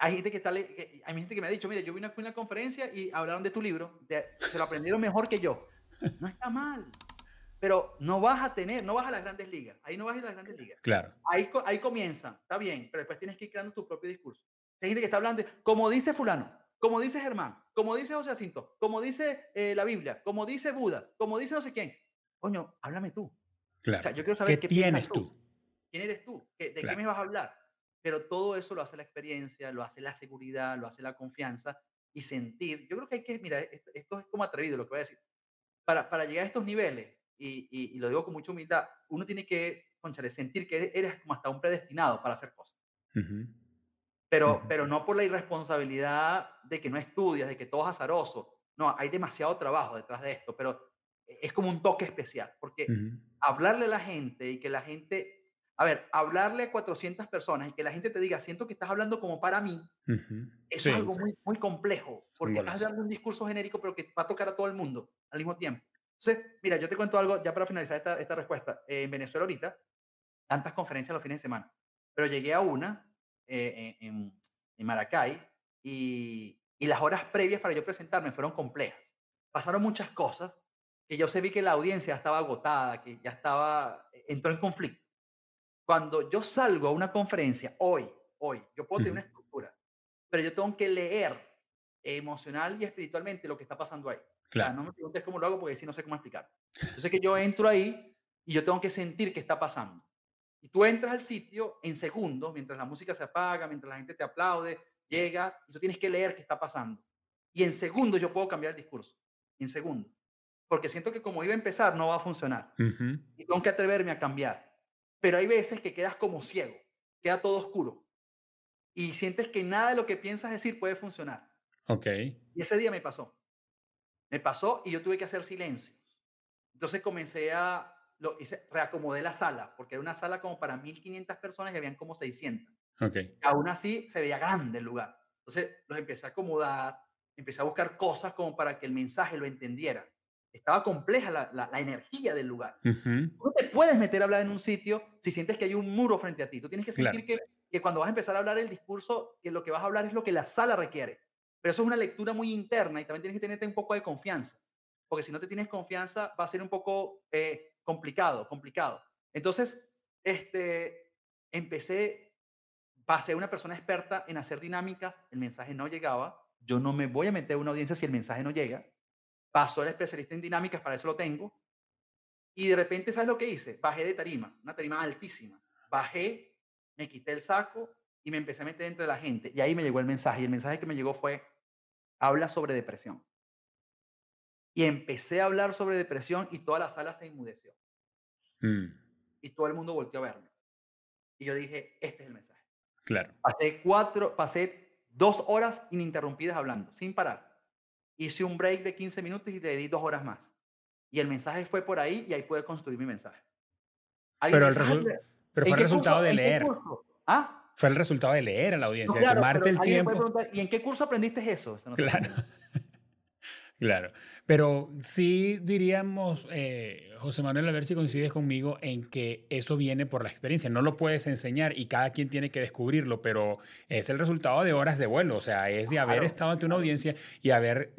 Hay gente que, está, hay gente que me ha dicho, mira, yo vine a una conferencia y hablaron de tu libro, de- se lo aprendieron mejor que yo. No está mal. Pero no vas a tener, no vas a las grandes ligas. Ahí no vas a las grandes ligas. Claro. Ahí, ahí comienza, está bien, pero después tienes que ir creando tu propio discurso. Hay gente que está hablando, como dice fulano, como dice Germán, como dice José Jacinto, como dice eh, la Biblia, como dice Buda, como dice no sé quién. Coño, háblame tú. Claro. O sea, yo quiero saber qué, tienes tú? ¿Quién eres tú? ¿De qué me vas a hablar? Pero todo eso lo hace la experiencia, lo hace la seguridad, lo hace la confianza y sentir. Yo creo que hay que, mira, esto, es como atrevido lo que voy a decir. Para, para llegar a estos niveles, y, y, lo digo con mucha humildad, uno tiene que, conchale, sentir que eres, como hasta un predestinado para hacer cosas. Pero, pero no por la irresponsabilidad de que no estudias, de que todo es azaroso. No, hay demasiado trabajo detrás de esto, pero e, es como un toque especial, porque hablarle a la gente y que la gente a ver, hablarle a 400 personas y que la gente te diga, siento que estás hablando como para mí, eso es algo muy, muy complejo, porque estás dando un discurso genérico, pero que va a tocar a todo el mundo al mismo tiempo. Entonces, mira, yo te cuento algo ya para finalizar esta, esta respuesta. en Venezuela ahorita, tantas conferencias los fines de semana, pero llegué a una eh, en, en, Maracay y, y las horas previas para yo presentarme fueron complejas. Pasaron muchas cosas que yo sé vi que la audiencia estaba agotada, que ya estaba, entró en conflicto. Cuando yo salgo a una conferencia, hoy, hoy, yo puedo tener una estructura, pero yo tengo que leer emocional y espiritualmente lo que está pasando ahí. Claro. no me preguntes cómo lo hago porque si no sé cómo explicar. Yo sé que yo entro ahí y yo tengo que sentir qué está pasando. Y tú entras al sitio en segundos, mientras la música se apaga, mientras la gente te aplaude, llegas y tú tienes que leer qué está pasando. Y en segundos yo puedo cambiar el discurso. En segundos. Porque siento que como iba a empezar no va a funcionar. Y tengo que atreverme a cambiar. Pero hay veces que quedas como ciego, queda todo oscuro. Y sientes que nada de lo que piensas decir puede funcionar. Ok. Y ese día me pasó. Me pasó y yo tuve que hacer silencios. Entonces comencé a, lo reacomodé la sala, porque era una sala como para 1500 personas y habían como 600. Ok. aún así se veía grande el lugar. Entonces los empecé a acomodar, empecé a buscar cosas como para que el mensaje lo entendiera estaba compleja la, la, energía del lugar. No te puedes meter a hablar en un sitio si sientes que hay un muro frente a ti. Tú tienes que sentir que, que, cuando vas a empezar a hablar el discurso, que lo que vas a hablar es lo que la sala requiere. Pero eso es una lectura muy interna y también tienes que tenerte un poco de confianza. Porque si no te tienes confianza, va a ser un poco eh, complicado, complicado. Entonces, este, empecé, pasé una persona experta en hacer dinámicas, el mensaje no llegaba. Yo no me voy a meter a una audiencia si el mensaje no llega Pasó el especialista en dinámicas, para eso lo tengo. Y de repente, ¿sabes lo que hice? Bajé de tarima, una tarima altísima. Bajé, me quité el saco y me empecé a meter entre la gente. Y ahí me llegó el mensaje. Y el mensaje que me llegó fue, habla sobre depresión. Y empecé a hablar sobre depresión y toda la sala se inmudeció. Mm. Y todo el mundo volteó a verme. Y yo dije, este es el mensaje. Claro. Pasé cuatro, pasé dos horas ininterrumpidas hablando, sin parar hice un break de 15 minutos y te di dos horas más. Y el mensaje fue por ahí y ahí pude construir mi mensaje. Pero, el pero fue el resultado de leer. ¿Ah? Fue el resultado de leer a la audiencia, de tomarte el tiempo. ¿Y en qué curso aprendiste eso? claro. Claro, pero sí diríamos, eh, José Manuel, a ver si coincides conmigo en que eso viene por la experiencia. No lo puedes enseñar y cada quien tiene que descubrirlo, pero es el resultado de horas de vuelo, o sea, es de haber estado ante una audiencia y haber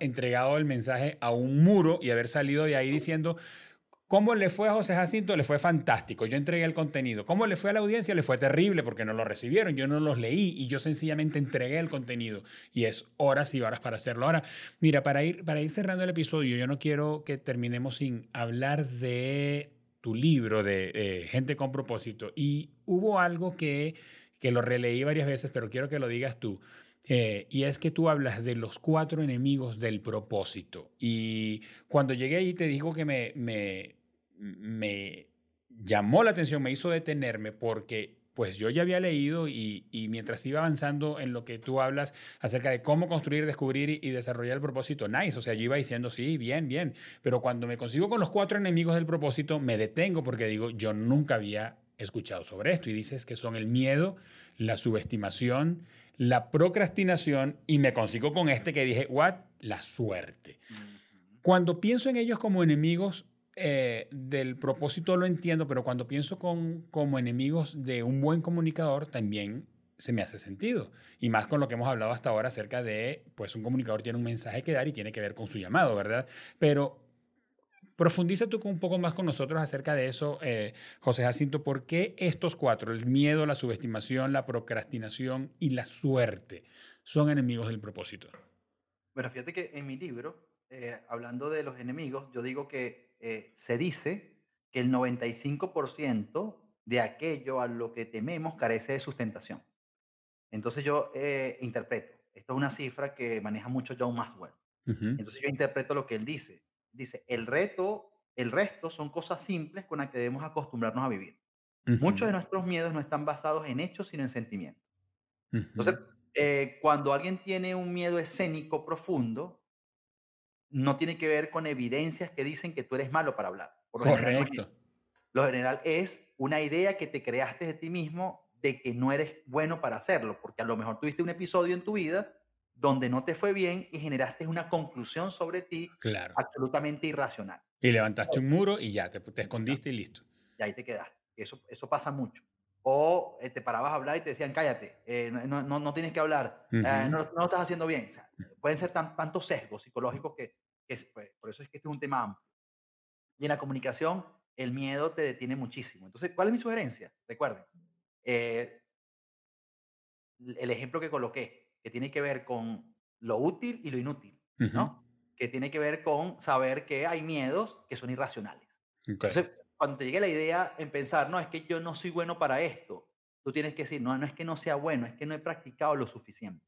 entregado el mensaje a un muro y haber salido de ahí diciendo, ¿Cómo le fue a José Jacinto? Le fue fantástico. Yo entregué el contenido. ¿Cómo le fue a la audiencia? Le fue terrible porque no lo recibieron. Yo no los leí y yo sencillamente entregué el contenido. Y es horas y horas para hacerlo. Ahora, mira, para ir, para ir cerrando el episodio, yo no quiero que terminemos sin hablar de tu libro de eh, Gente con propósito. Y hubo algo que, que lo releí varias veces, pero quiero que lo digas tú. Eh, y es que tú hablas de los cuatro enemigos del propósito. Y cuando llegué ahí te digo que me, me, me llamó la atención, me hizo detenerme porque pues yo ya había leído y, mientras iba avanzando en lo que tú hablas acerca de cómo construir, descubrir y, desarrollar el propósito, nice, o sea, yo iba diciendo, sí, bien, bien, pero cuando me consigo con los cuatro enemigos del propósito, me detengo porque digo, yo nunca había escuchado sobre esto y dices que son el miedo, la subestimación, la procrastinación y me consigo con este que dije, what? La suerte. Cuando pienso en ellos como enemigos, eh, del propósito lo entiendo, pero cuando pienso con, como enemigos de un buen comunicador, también se me hace sentido. Y más con lo que hemos hablado hasta ahora acerca de, pues un comunicador tiene un mensaje que dar y tiene que ver con su llamado, ¿verdad? Pero Profundiza tú un poco más con nosotros acerca de eso, eh, José Jacinto. ¿Por qué estos cuatro, el miedo, la subestimación, la procrastinación y la suerte, son enemigos del propósito? Bueno, fíjate que en mi libro, eh, hablando de los enemigos, yo digo que eh, se dice que el 95% de aquello a lo que tememos carece de sustentación. Entonces yo interpreto, esto es una cifra que maneja mucho John Maxwell. Entonces yo interpreto lo que él dice. Dice, el reto, el resto son cosas simples con las que debemos acostumbrarnos a vivir. Muchos de nuestros miedos no están basados en hechos, sino en sentimientos. Entonces, eh, cuando alguien tiene un miedo escénico profundo, no tiene que ver con evidencias que dicen que tú eres malo para hablar. Por lo Correcto. General, lo general es una idea que te creaste de ti mismo de que no eres bueno para hacerlo, porque a lo mejor tuviste un episodio en tu vida donde no te fue bien y generaste una conclusión sobre ti claro. absolutamente irracional. Y levantaste un muro y ya, te, escondiste y listo. Y ahí te quedaste. Eso, eso pasa mucho. O eh, te parabas a hablar y te decían, cállate, eh, no, no, no, tienes que hablar, eh, no, no, lo estás haciendo bien. pueden ser tan, tantos sesgos psicológicos que, que pues, por eso es que este es un tema amplio. Y en la comunicación, el miedo te detiene muchísimo. Entonces, ¿cuál es mi sugerencia? Recuerden, el ejemplo que coloqué, que tiene que ver con lo útil y lo inútil, ¿no? Que tiene que ver con saber que hay miedos que son irracionales. Entonces, cuando te llegue la idea en pensar, no, es que yo no soy bueno para esto, tú tienes que decir, no, no es que no sea bueno, es que no he practicado lo suficiente.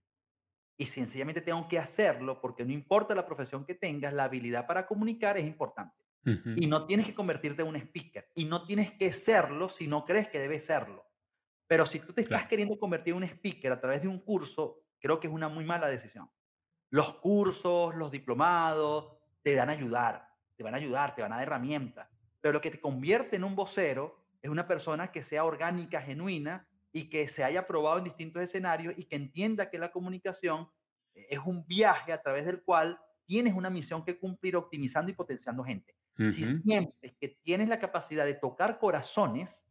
Y sencillamente tengo que hacerlo porque no importa la profesión que tengas, la habilidad para comunicar es importante. Y no tienes que convertirte en un speaker. Y no tienes que serlo si no crees que debes serlo. Pero si tú te estás queriendo convertir en un speaker a través de un curso, creo que es una muy mala decisión. Los cursos, los diplomados, te van a ayudar, te van a ayudar, te van a dar herramientas, pero lo que te convierte en un vocero es una persona que sea orgánica, genuina y que se haya probado en distintos escenarios y que entienda que la comunicación es un viaje a través del cual tienes una misión que cumplir optimizando y potenciando gente. Si sientes que tienes la capacidad de tocar corazones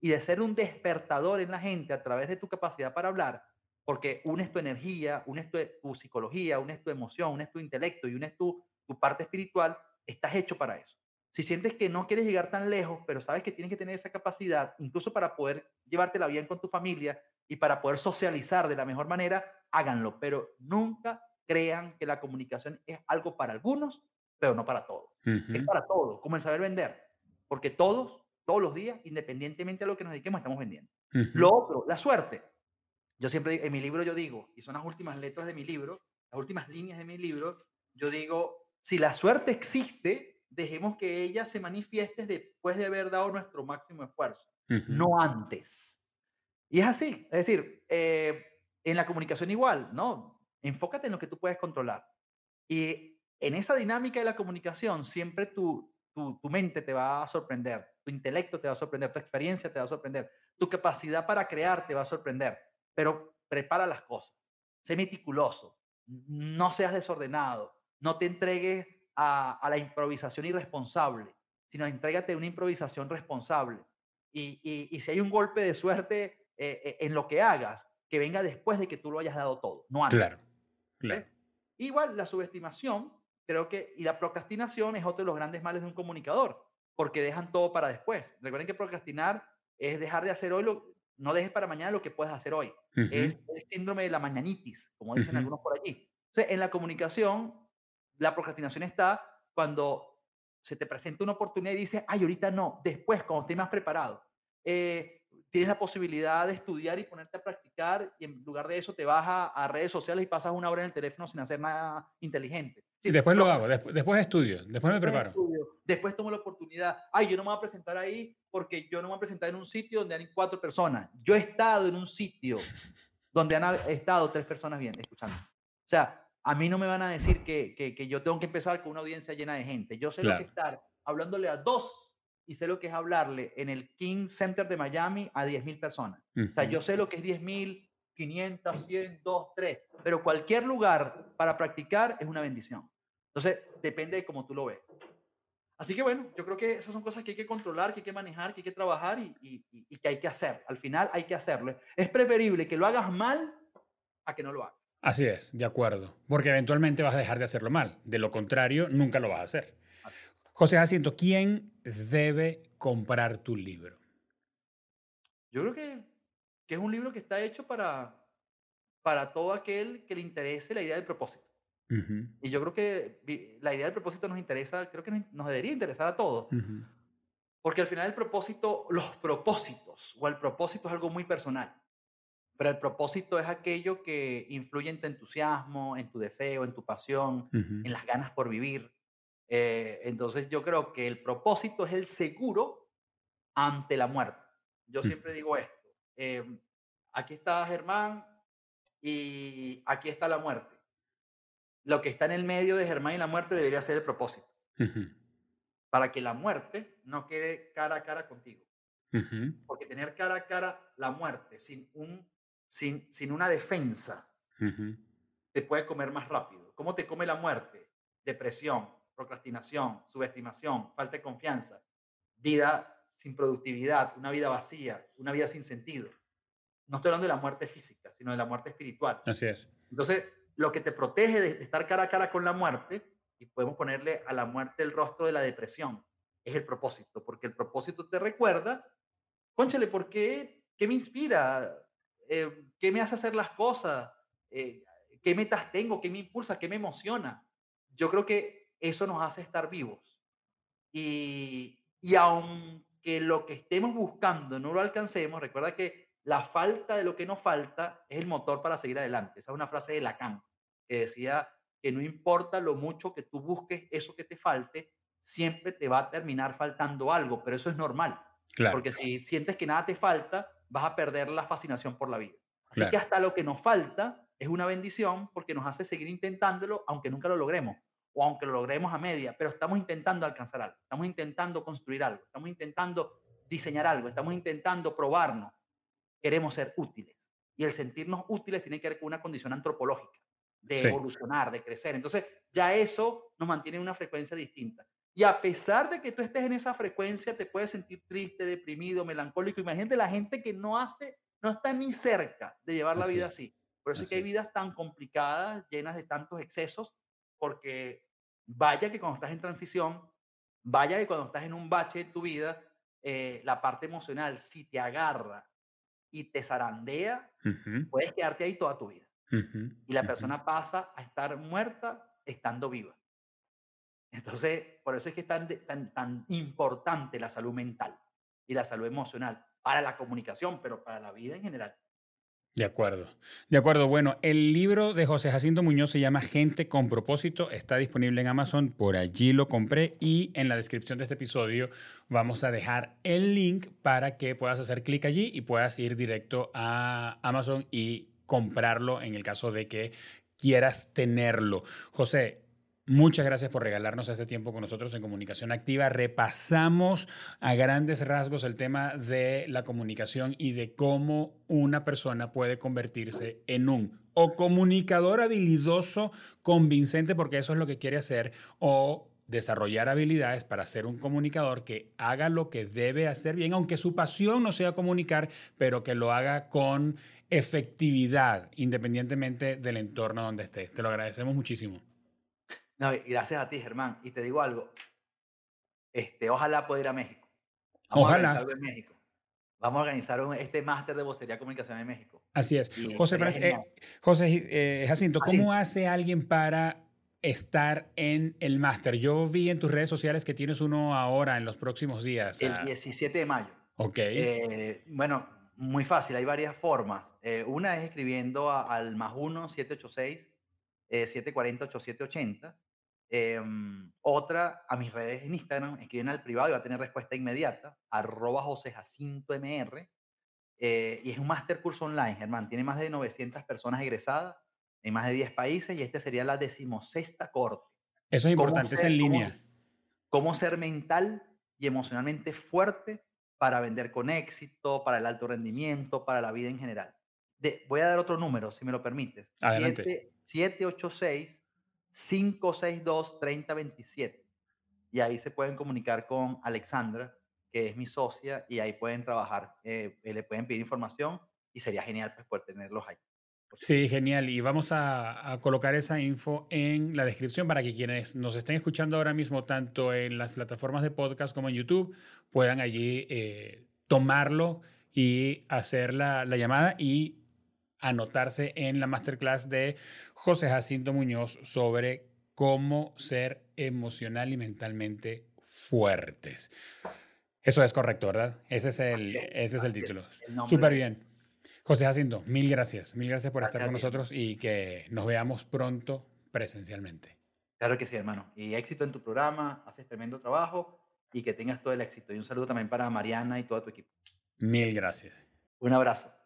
y de ser un despertador en la gente a través de tu capacidad para hablar, porque unes tu energía, unes tu, tu psicología, unes tu emoción, unes tu intelecto y unes tu, tu parte espiritual, estás hecho para eso. Si sientes que no quieres llegar tan lejos, pero sabes que tienes que tener esa capacidad, incluso para poder llevártela bien con tu familia y para poder socializar de la mejor manera, háganlo. Pero nunca crean que la comunicación es algo para algunos, pero no para todos. Es para todos, como el saber vender. Porque todos, todos los días, independientemente de lo que nos dediquemos, estamos vendiendo. Lo otro, la suerte. Yo siempre, en mi libro yo digo, y son las últimas letras de mi libro, las últimas líneas de mi libro, yo digo, si la suerte existe, dejemos que ella se manifieste después de haber dado nuestro máximo esfuerzo, no antes. Y es así, es decir, eh, en la comunicación igual, ¿no? Enfócate en lo que tú puedes controlar. Y en esa dinámica de la comunicación, siempre tu, tu, tu mente te va a sorprender, tu intelecto te va a sorprender, tu experiencia te va a sorprender, tu capacidad para crear te va a sorprender pero prepara las cosas. Sé meticuloso, no seas desordenado, no te entregues a, la improvisación irresponsable, sino entrégate a una improvisación responsable. Y, si hay un golpe de suerte eh, eh, en lo que hagas, que venga después de que tú lo hayas dado todo, no antes. Claro, claro. Igual la subestimación, creo que, y la procrastinación es otro de los grandes males de un comunicador, porque dejan todo para después. Recuerden que procrastinar es dejar de hacer hoy lo, no dejes para mañana lo que puedes hacer hoy. Es el síndrome de la mañanitis, como dicen algunos por allí. Entonces, en la comunicación, la procrastinación está cuando se te presenta una oportunidad y dices, ay, ahorita no, después, cuando estés más preparado. Eh, tienes la posibilidad de estudiar y ponerte a practicar y en lugar de eso te vas a, redes sociales y pasas una hora en el teléfono sin hacer nada inteligente. Sí, después lo hago, después, después estudio, después me preparo. después tomo la oportunidad. Ay, yo no me voy a presentar ahí porque yo no me voy a presentar en un sitio donde hay cuatro personas. Yo he estado en un sitio donde han estado tres personas bien, escuchando. O sea, a mí no me van a decir que, que, yo tengo que empezar con una audiencia llena de gente. Yo sé lo que estar hablándole a dos y sé lo que es hablarle en el King Center de Miami a 10.000 personas. O sea, yo sé lo que es 10.000, 500, 100, 2, 3. Pero cualquier lugar para practicar es una bendición. Entonces, depende de cómo tú lo ves. Así que bueno, yo creo que esas son cosas que hay que controlar, que hay que manejar, que hay que trabajar y, y, que hay que hacer. Al final hay que hacerlo. Es preferible que lo hagas mal a que no lo hagas. Así es, de acuerdo. Porque eventualmente vas a dejar de hacerlo mal. De lo contrario, nunca lo vas a hacer. José Jacinto, ¿quién debe comprar tu libro? Yo creo que, que es un libro que está hecho para, para todo aquel que le interese la idea del propósito. Y yo creo que la idea del propósito nos interesa, creo que nos debería interesar a todos. Porque al final el propósito, los propósitos, o el propósito es algo muy personal. Pero el propósito es aquello que influye en tu entusiasmo, en tu deseo, en tu pasión, en las ganas por vivir. Eh, entonces yo creo que el propósito es el seguro ante la muerte. Yo siempre digo esto. Em, aquí está Germán y aquí está la muerte. Lo que está en el medio de Germán y la muerte debería ser el propósito. Para que la muerte no quede cara a cara contigo. Porque tener cara a cara la muerte sin, un, sin, sin una defensa te puede comer más rápido. ¿Cómo te come la muerte? Depresión, procrastinación, subestimación, falta de confianza, vida sin productividad, una vida vacía, una vida sin sentido. No estoy hablando de la muerte física, sino de la muerte espiritual. Así es. Entonces, lo que te protege de estar cara a cara con la muerte, y podemos ponerle a la muerte el rostro de la depresión, es el propósito, porque el propósito te recuerda, conchale, ¿por qué? ¿Qué me inspira? Eh, ¿Qué me hace hacer las cosas? Eh, ¿Qué metas tengo? ¿Qué me impulsa? ¿Qué me emociona? Yo creo que eso nos hace estar vivos. Y, y aunque lo que estemos buscando no lo alcancemos, recuerda que la falta de lo que nos falta es el motor para seguir adelante. Esa es una frase de Lacan, que decía que no importa lo mucho que tú busques eso que te falte, siempre te va a terminar faltando algo, pero eso es normal. Porque si sientes que nada te falta, vas a perder la fascinación por la vida. Así que hasta lo que nos falta es una bendición porque nos hace seguir intentándolo aunque nunca lo logremos o aunque lo logremos a media, pero estamos intentando alcanzar algo, estamos intentando construir algo, estamos intentando diseñar algo, estamos intentando probarnos. Queremos ser útiles. Y el sentirnos útiles tiene que ver con una condición antropológica, de evolucionar, de crecer. Entonces, ya eso nos mantiene en una frecuencia distinta. Y a pesar de que tú estés en esa frecuencia, te puedes sentir triste, deprimido, melancólico. Imagínate la gente que no hace, no está ni cerca de llevar la vida así. Por eso es que hay vidas tan complicadas, llenas de tantos excesos, porque vaya que cuando estás en transición, vaya que cuando estás en un bache en tu vida, eh, la parte emocional, si te agarra y te zarandea, puedes quedarte ahí toda tu vida. y la persona pasa a estar muerta estando viva. Entonces, por eso es que es tan, tan, tan importante la salud mental y la salud emocional para la comunicación, pero para la vida en general. De acuerdo. De acuerdo. Bueno, el libro de José Jacinto Muñoz se llama Gente con propósito. Está disponible en Amazon. Por allí lo compré. Y en la descripción de este episodio vamos a dejar el link para que puedas hacer clic allí y puedas ir directo a Amazon y comprarlo en el caso de que quieras tenerlo. José, Muchas gracias por regalarnos este tiempo con nosotros en Comunicación Activa. Repasamos a grandes rasgos el tema de la comunicación y de cómo una persona puede convertirse en un o comunicador habilidoso, convincente, porque eso es lo que quiere hacer, o desarrollar habilidades para ser un comunicador que haga lo que debe hacer bien, aunque su pasión no sea comunicar, pero que lo haga con efectividad, independientemente del entorno donde esté. Te lo agradecemos muchísimo. No, gracias a ti, Germán. Y te digo algo. Este, ojalá pueda ir a México. Vamos ojalá. a en México. Vamos a organizar este máster de vocería comunicación en México. Así es. José, eh, José eh, Jacinto, ¿cómo hace alguien para estar en el máster? Yo vi en tus redes sociales que tienes uno ahora en los próximos días. El 17 de mayo. Ok. Eh, bueno, muy fácil, hay varias formas. una es escribiendo al más 1 786 740 8780 Em, otra, a mis redes en Instagram, escriben al privado y va a tener respuesta inmediata, arroba José Jacinto MR. Eh, y es un máster curso online, Germán. Tiene más de 900 personas egresadas en más de 10 países y este sería la decimosexta corte. Eso es importante, es en línea. Cómo, ser mental y emocionalmente fuerte para vender con éxito, para el alto rendimiento, para la vida en general. De, voy a dar otro número, si me lo permites. Adelante. 786 562-3027. Y ahí se pueden comunicar con Alexandra, que es mi socia, y ahí pueden trabajar, eh, le pueden pedir información y sería genial pues, poder tenerlos ahí. Sí, genial. Y vamos a, colocar esa info en la descripción para que quienes nos estén escuchando ahora mismo, tanto en las plataformas de podcast como en YouTube, puedan allí eh, tomarlo y hacer la, la llamada y anotarse en la masterclass de José Jacinto Muñoz sobre cómo ser emocional y mentalmente fuertes. Eso es correcto, ¿verdad? Ese es el, ese es el título. Súper bien. José Jacinto, mil gracias. Mil gracias por estar con nosotros y que nos veamos pronto presencialmente. Claro que sí, hermano. Y éxito en tu programa, haces tremendo trabajo y que tengas todo el éxito. Y un saludo también para Mariana y todo tu equipo. Mil gracias. Un abrazo.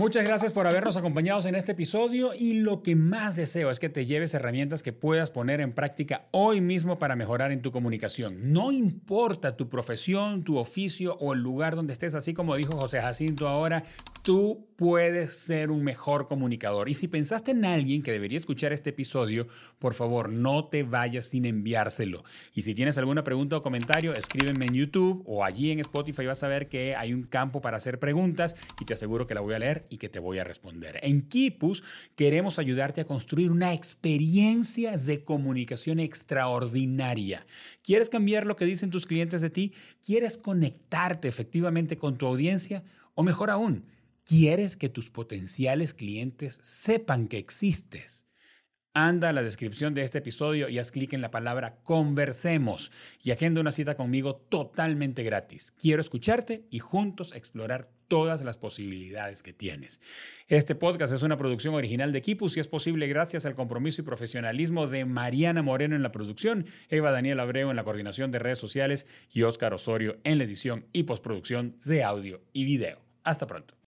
Muchas gracias por habernos acompañado en este episodio y lo que más deseo es que te lleves herramientas que puedas poner en práctica hoy mismo para mejorar en tu comunicación. No importa tu profesión, tu oficio o el lugar donde estés, así como dijo José Jacinto ahora, tú puedes ser un mejor comunicador. Y si pensaste en alguien que debería escuchar este episodio, por favor, no te vayas sin enviárselo. Y si tienes alguna pregunta o comentario, escríbeme en YouTube o allí en Spotify vas a ver que hay un campo para hacer preguntas y te aseguro que la voy a leer y que te voy a responder. En Kipus queremos ayudarte a construir una experiencia de comunicación extraordinaria. ¿Quieres cambiar lo que dicen tus clientes de ti? ¿Quieres conectarte efectivamente con tu audiencia? O mejor aún, ¿quieres que tus potenciales clientes sepan que existes? Anda a la descripción de este episodio y haz clic en la palabra conversemos y agenda una cita conmigo totalmente gratis. Quiero escucharte y juntos explorar todas las posibilidades que tienes. Este podcast es una producción original de Equipus y es posible gracias al compromiso y profesionalismo de Mariana Moreno en la producción, Eva Daniel Abreu en la coordinación de redes sociales y Óscar Osorio en la edición y postproducción de audio y video. Hasta pronto.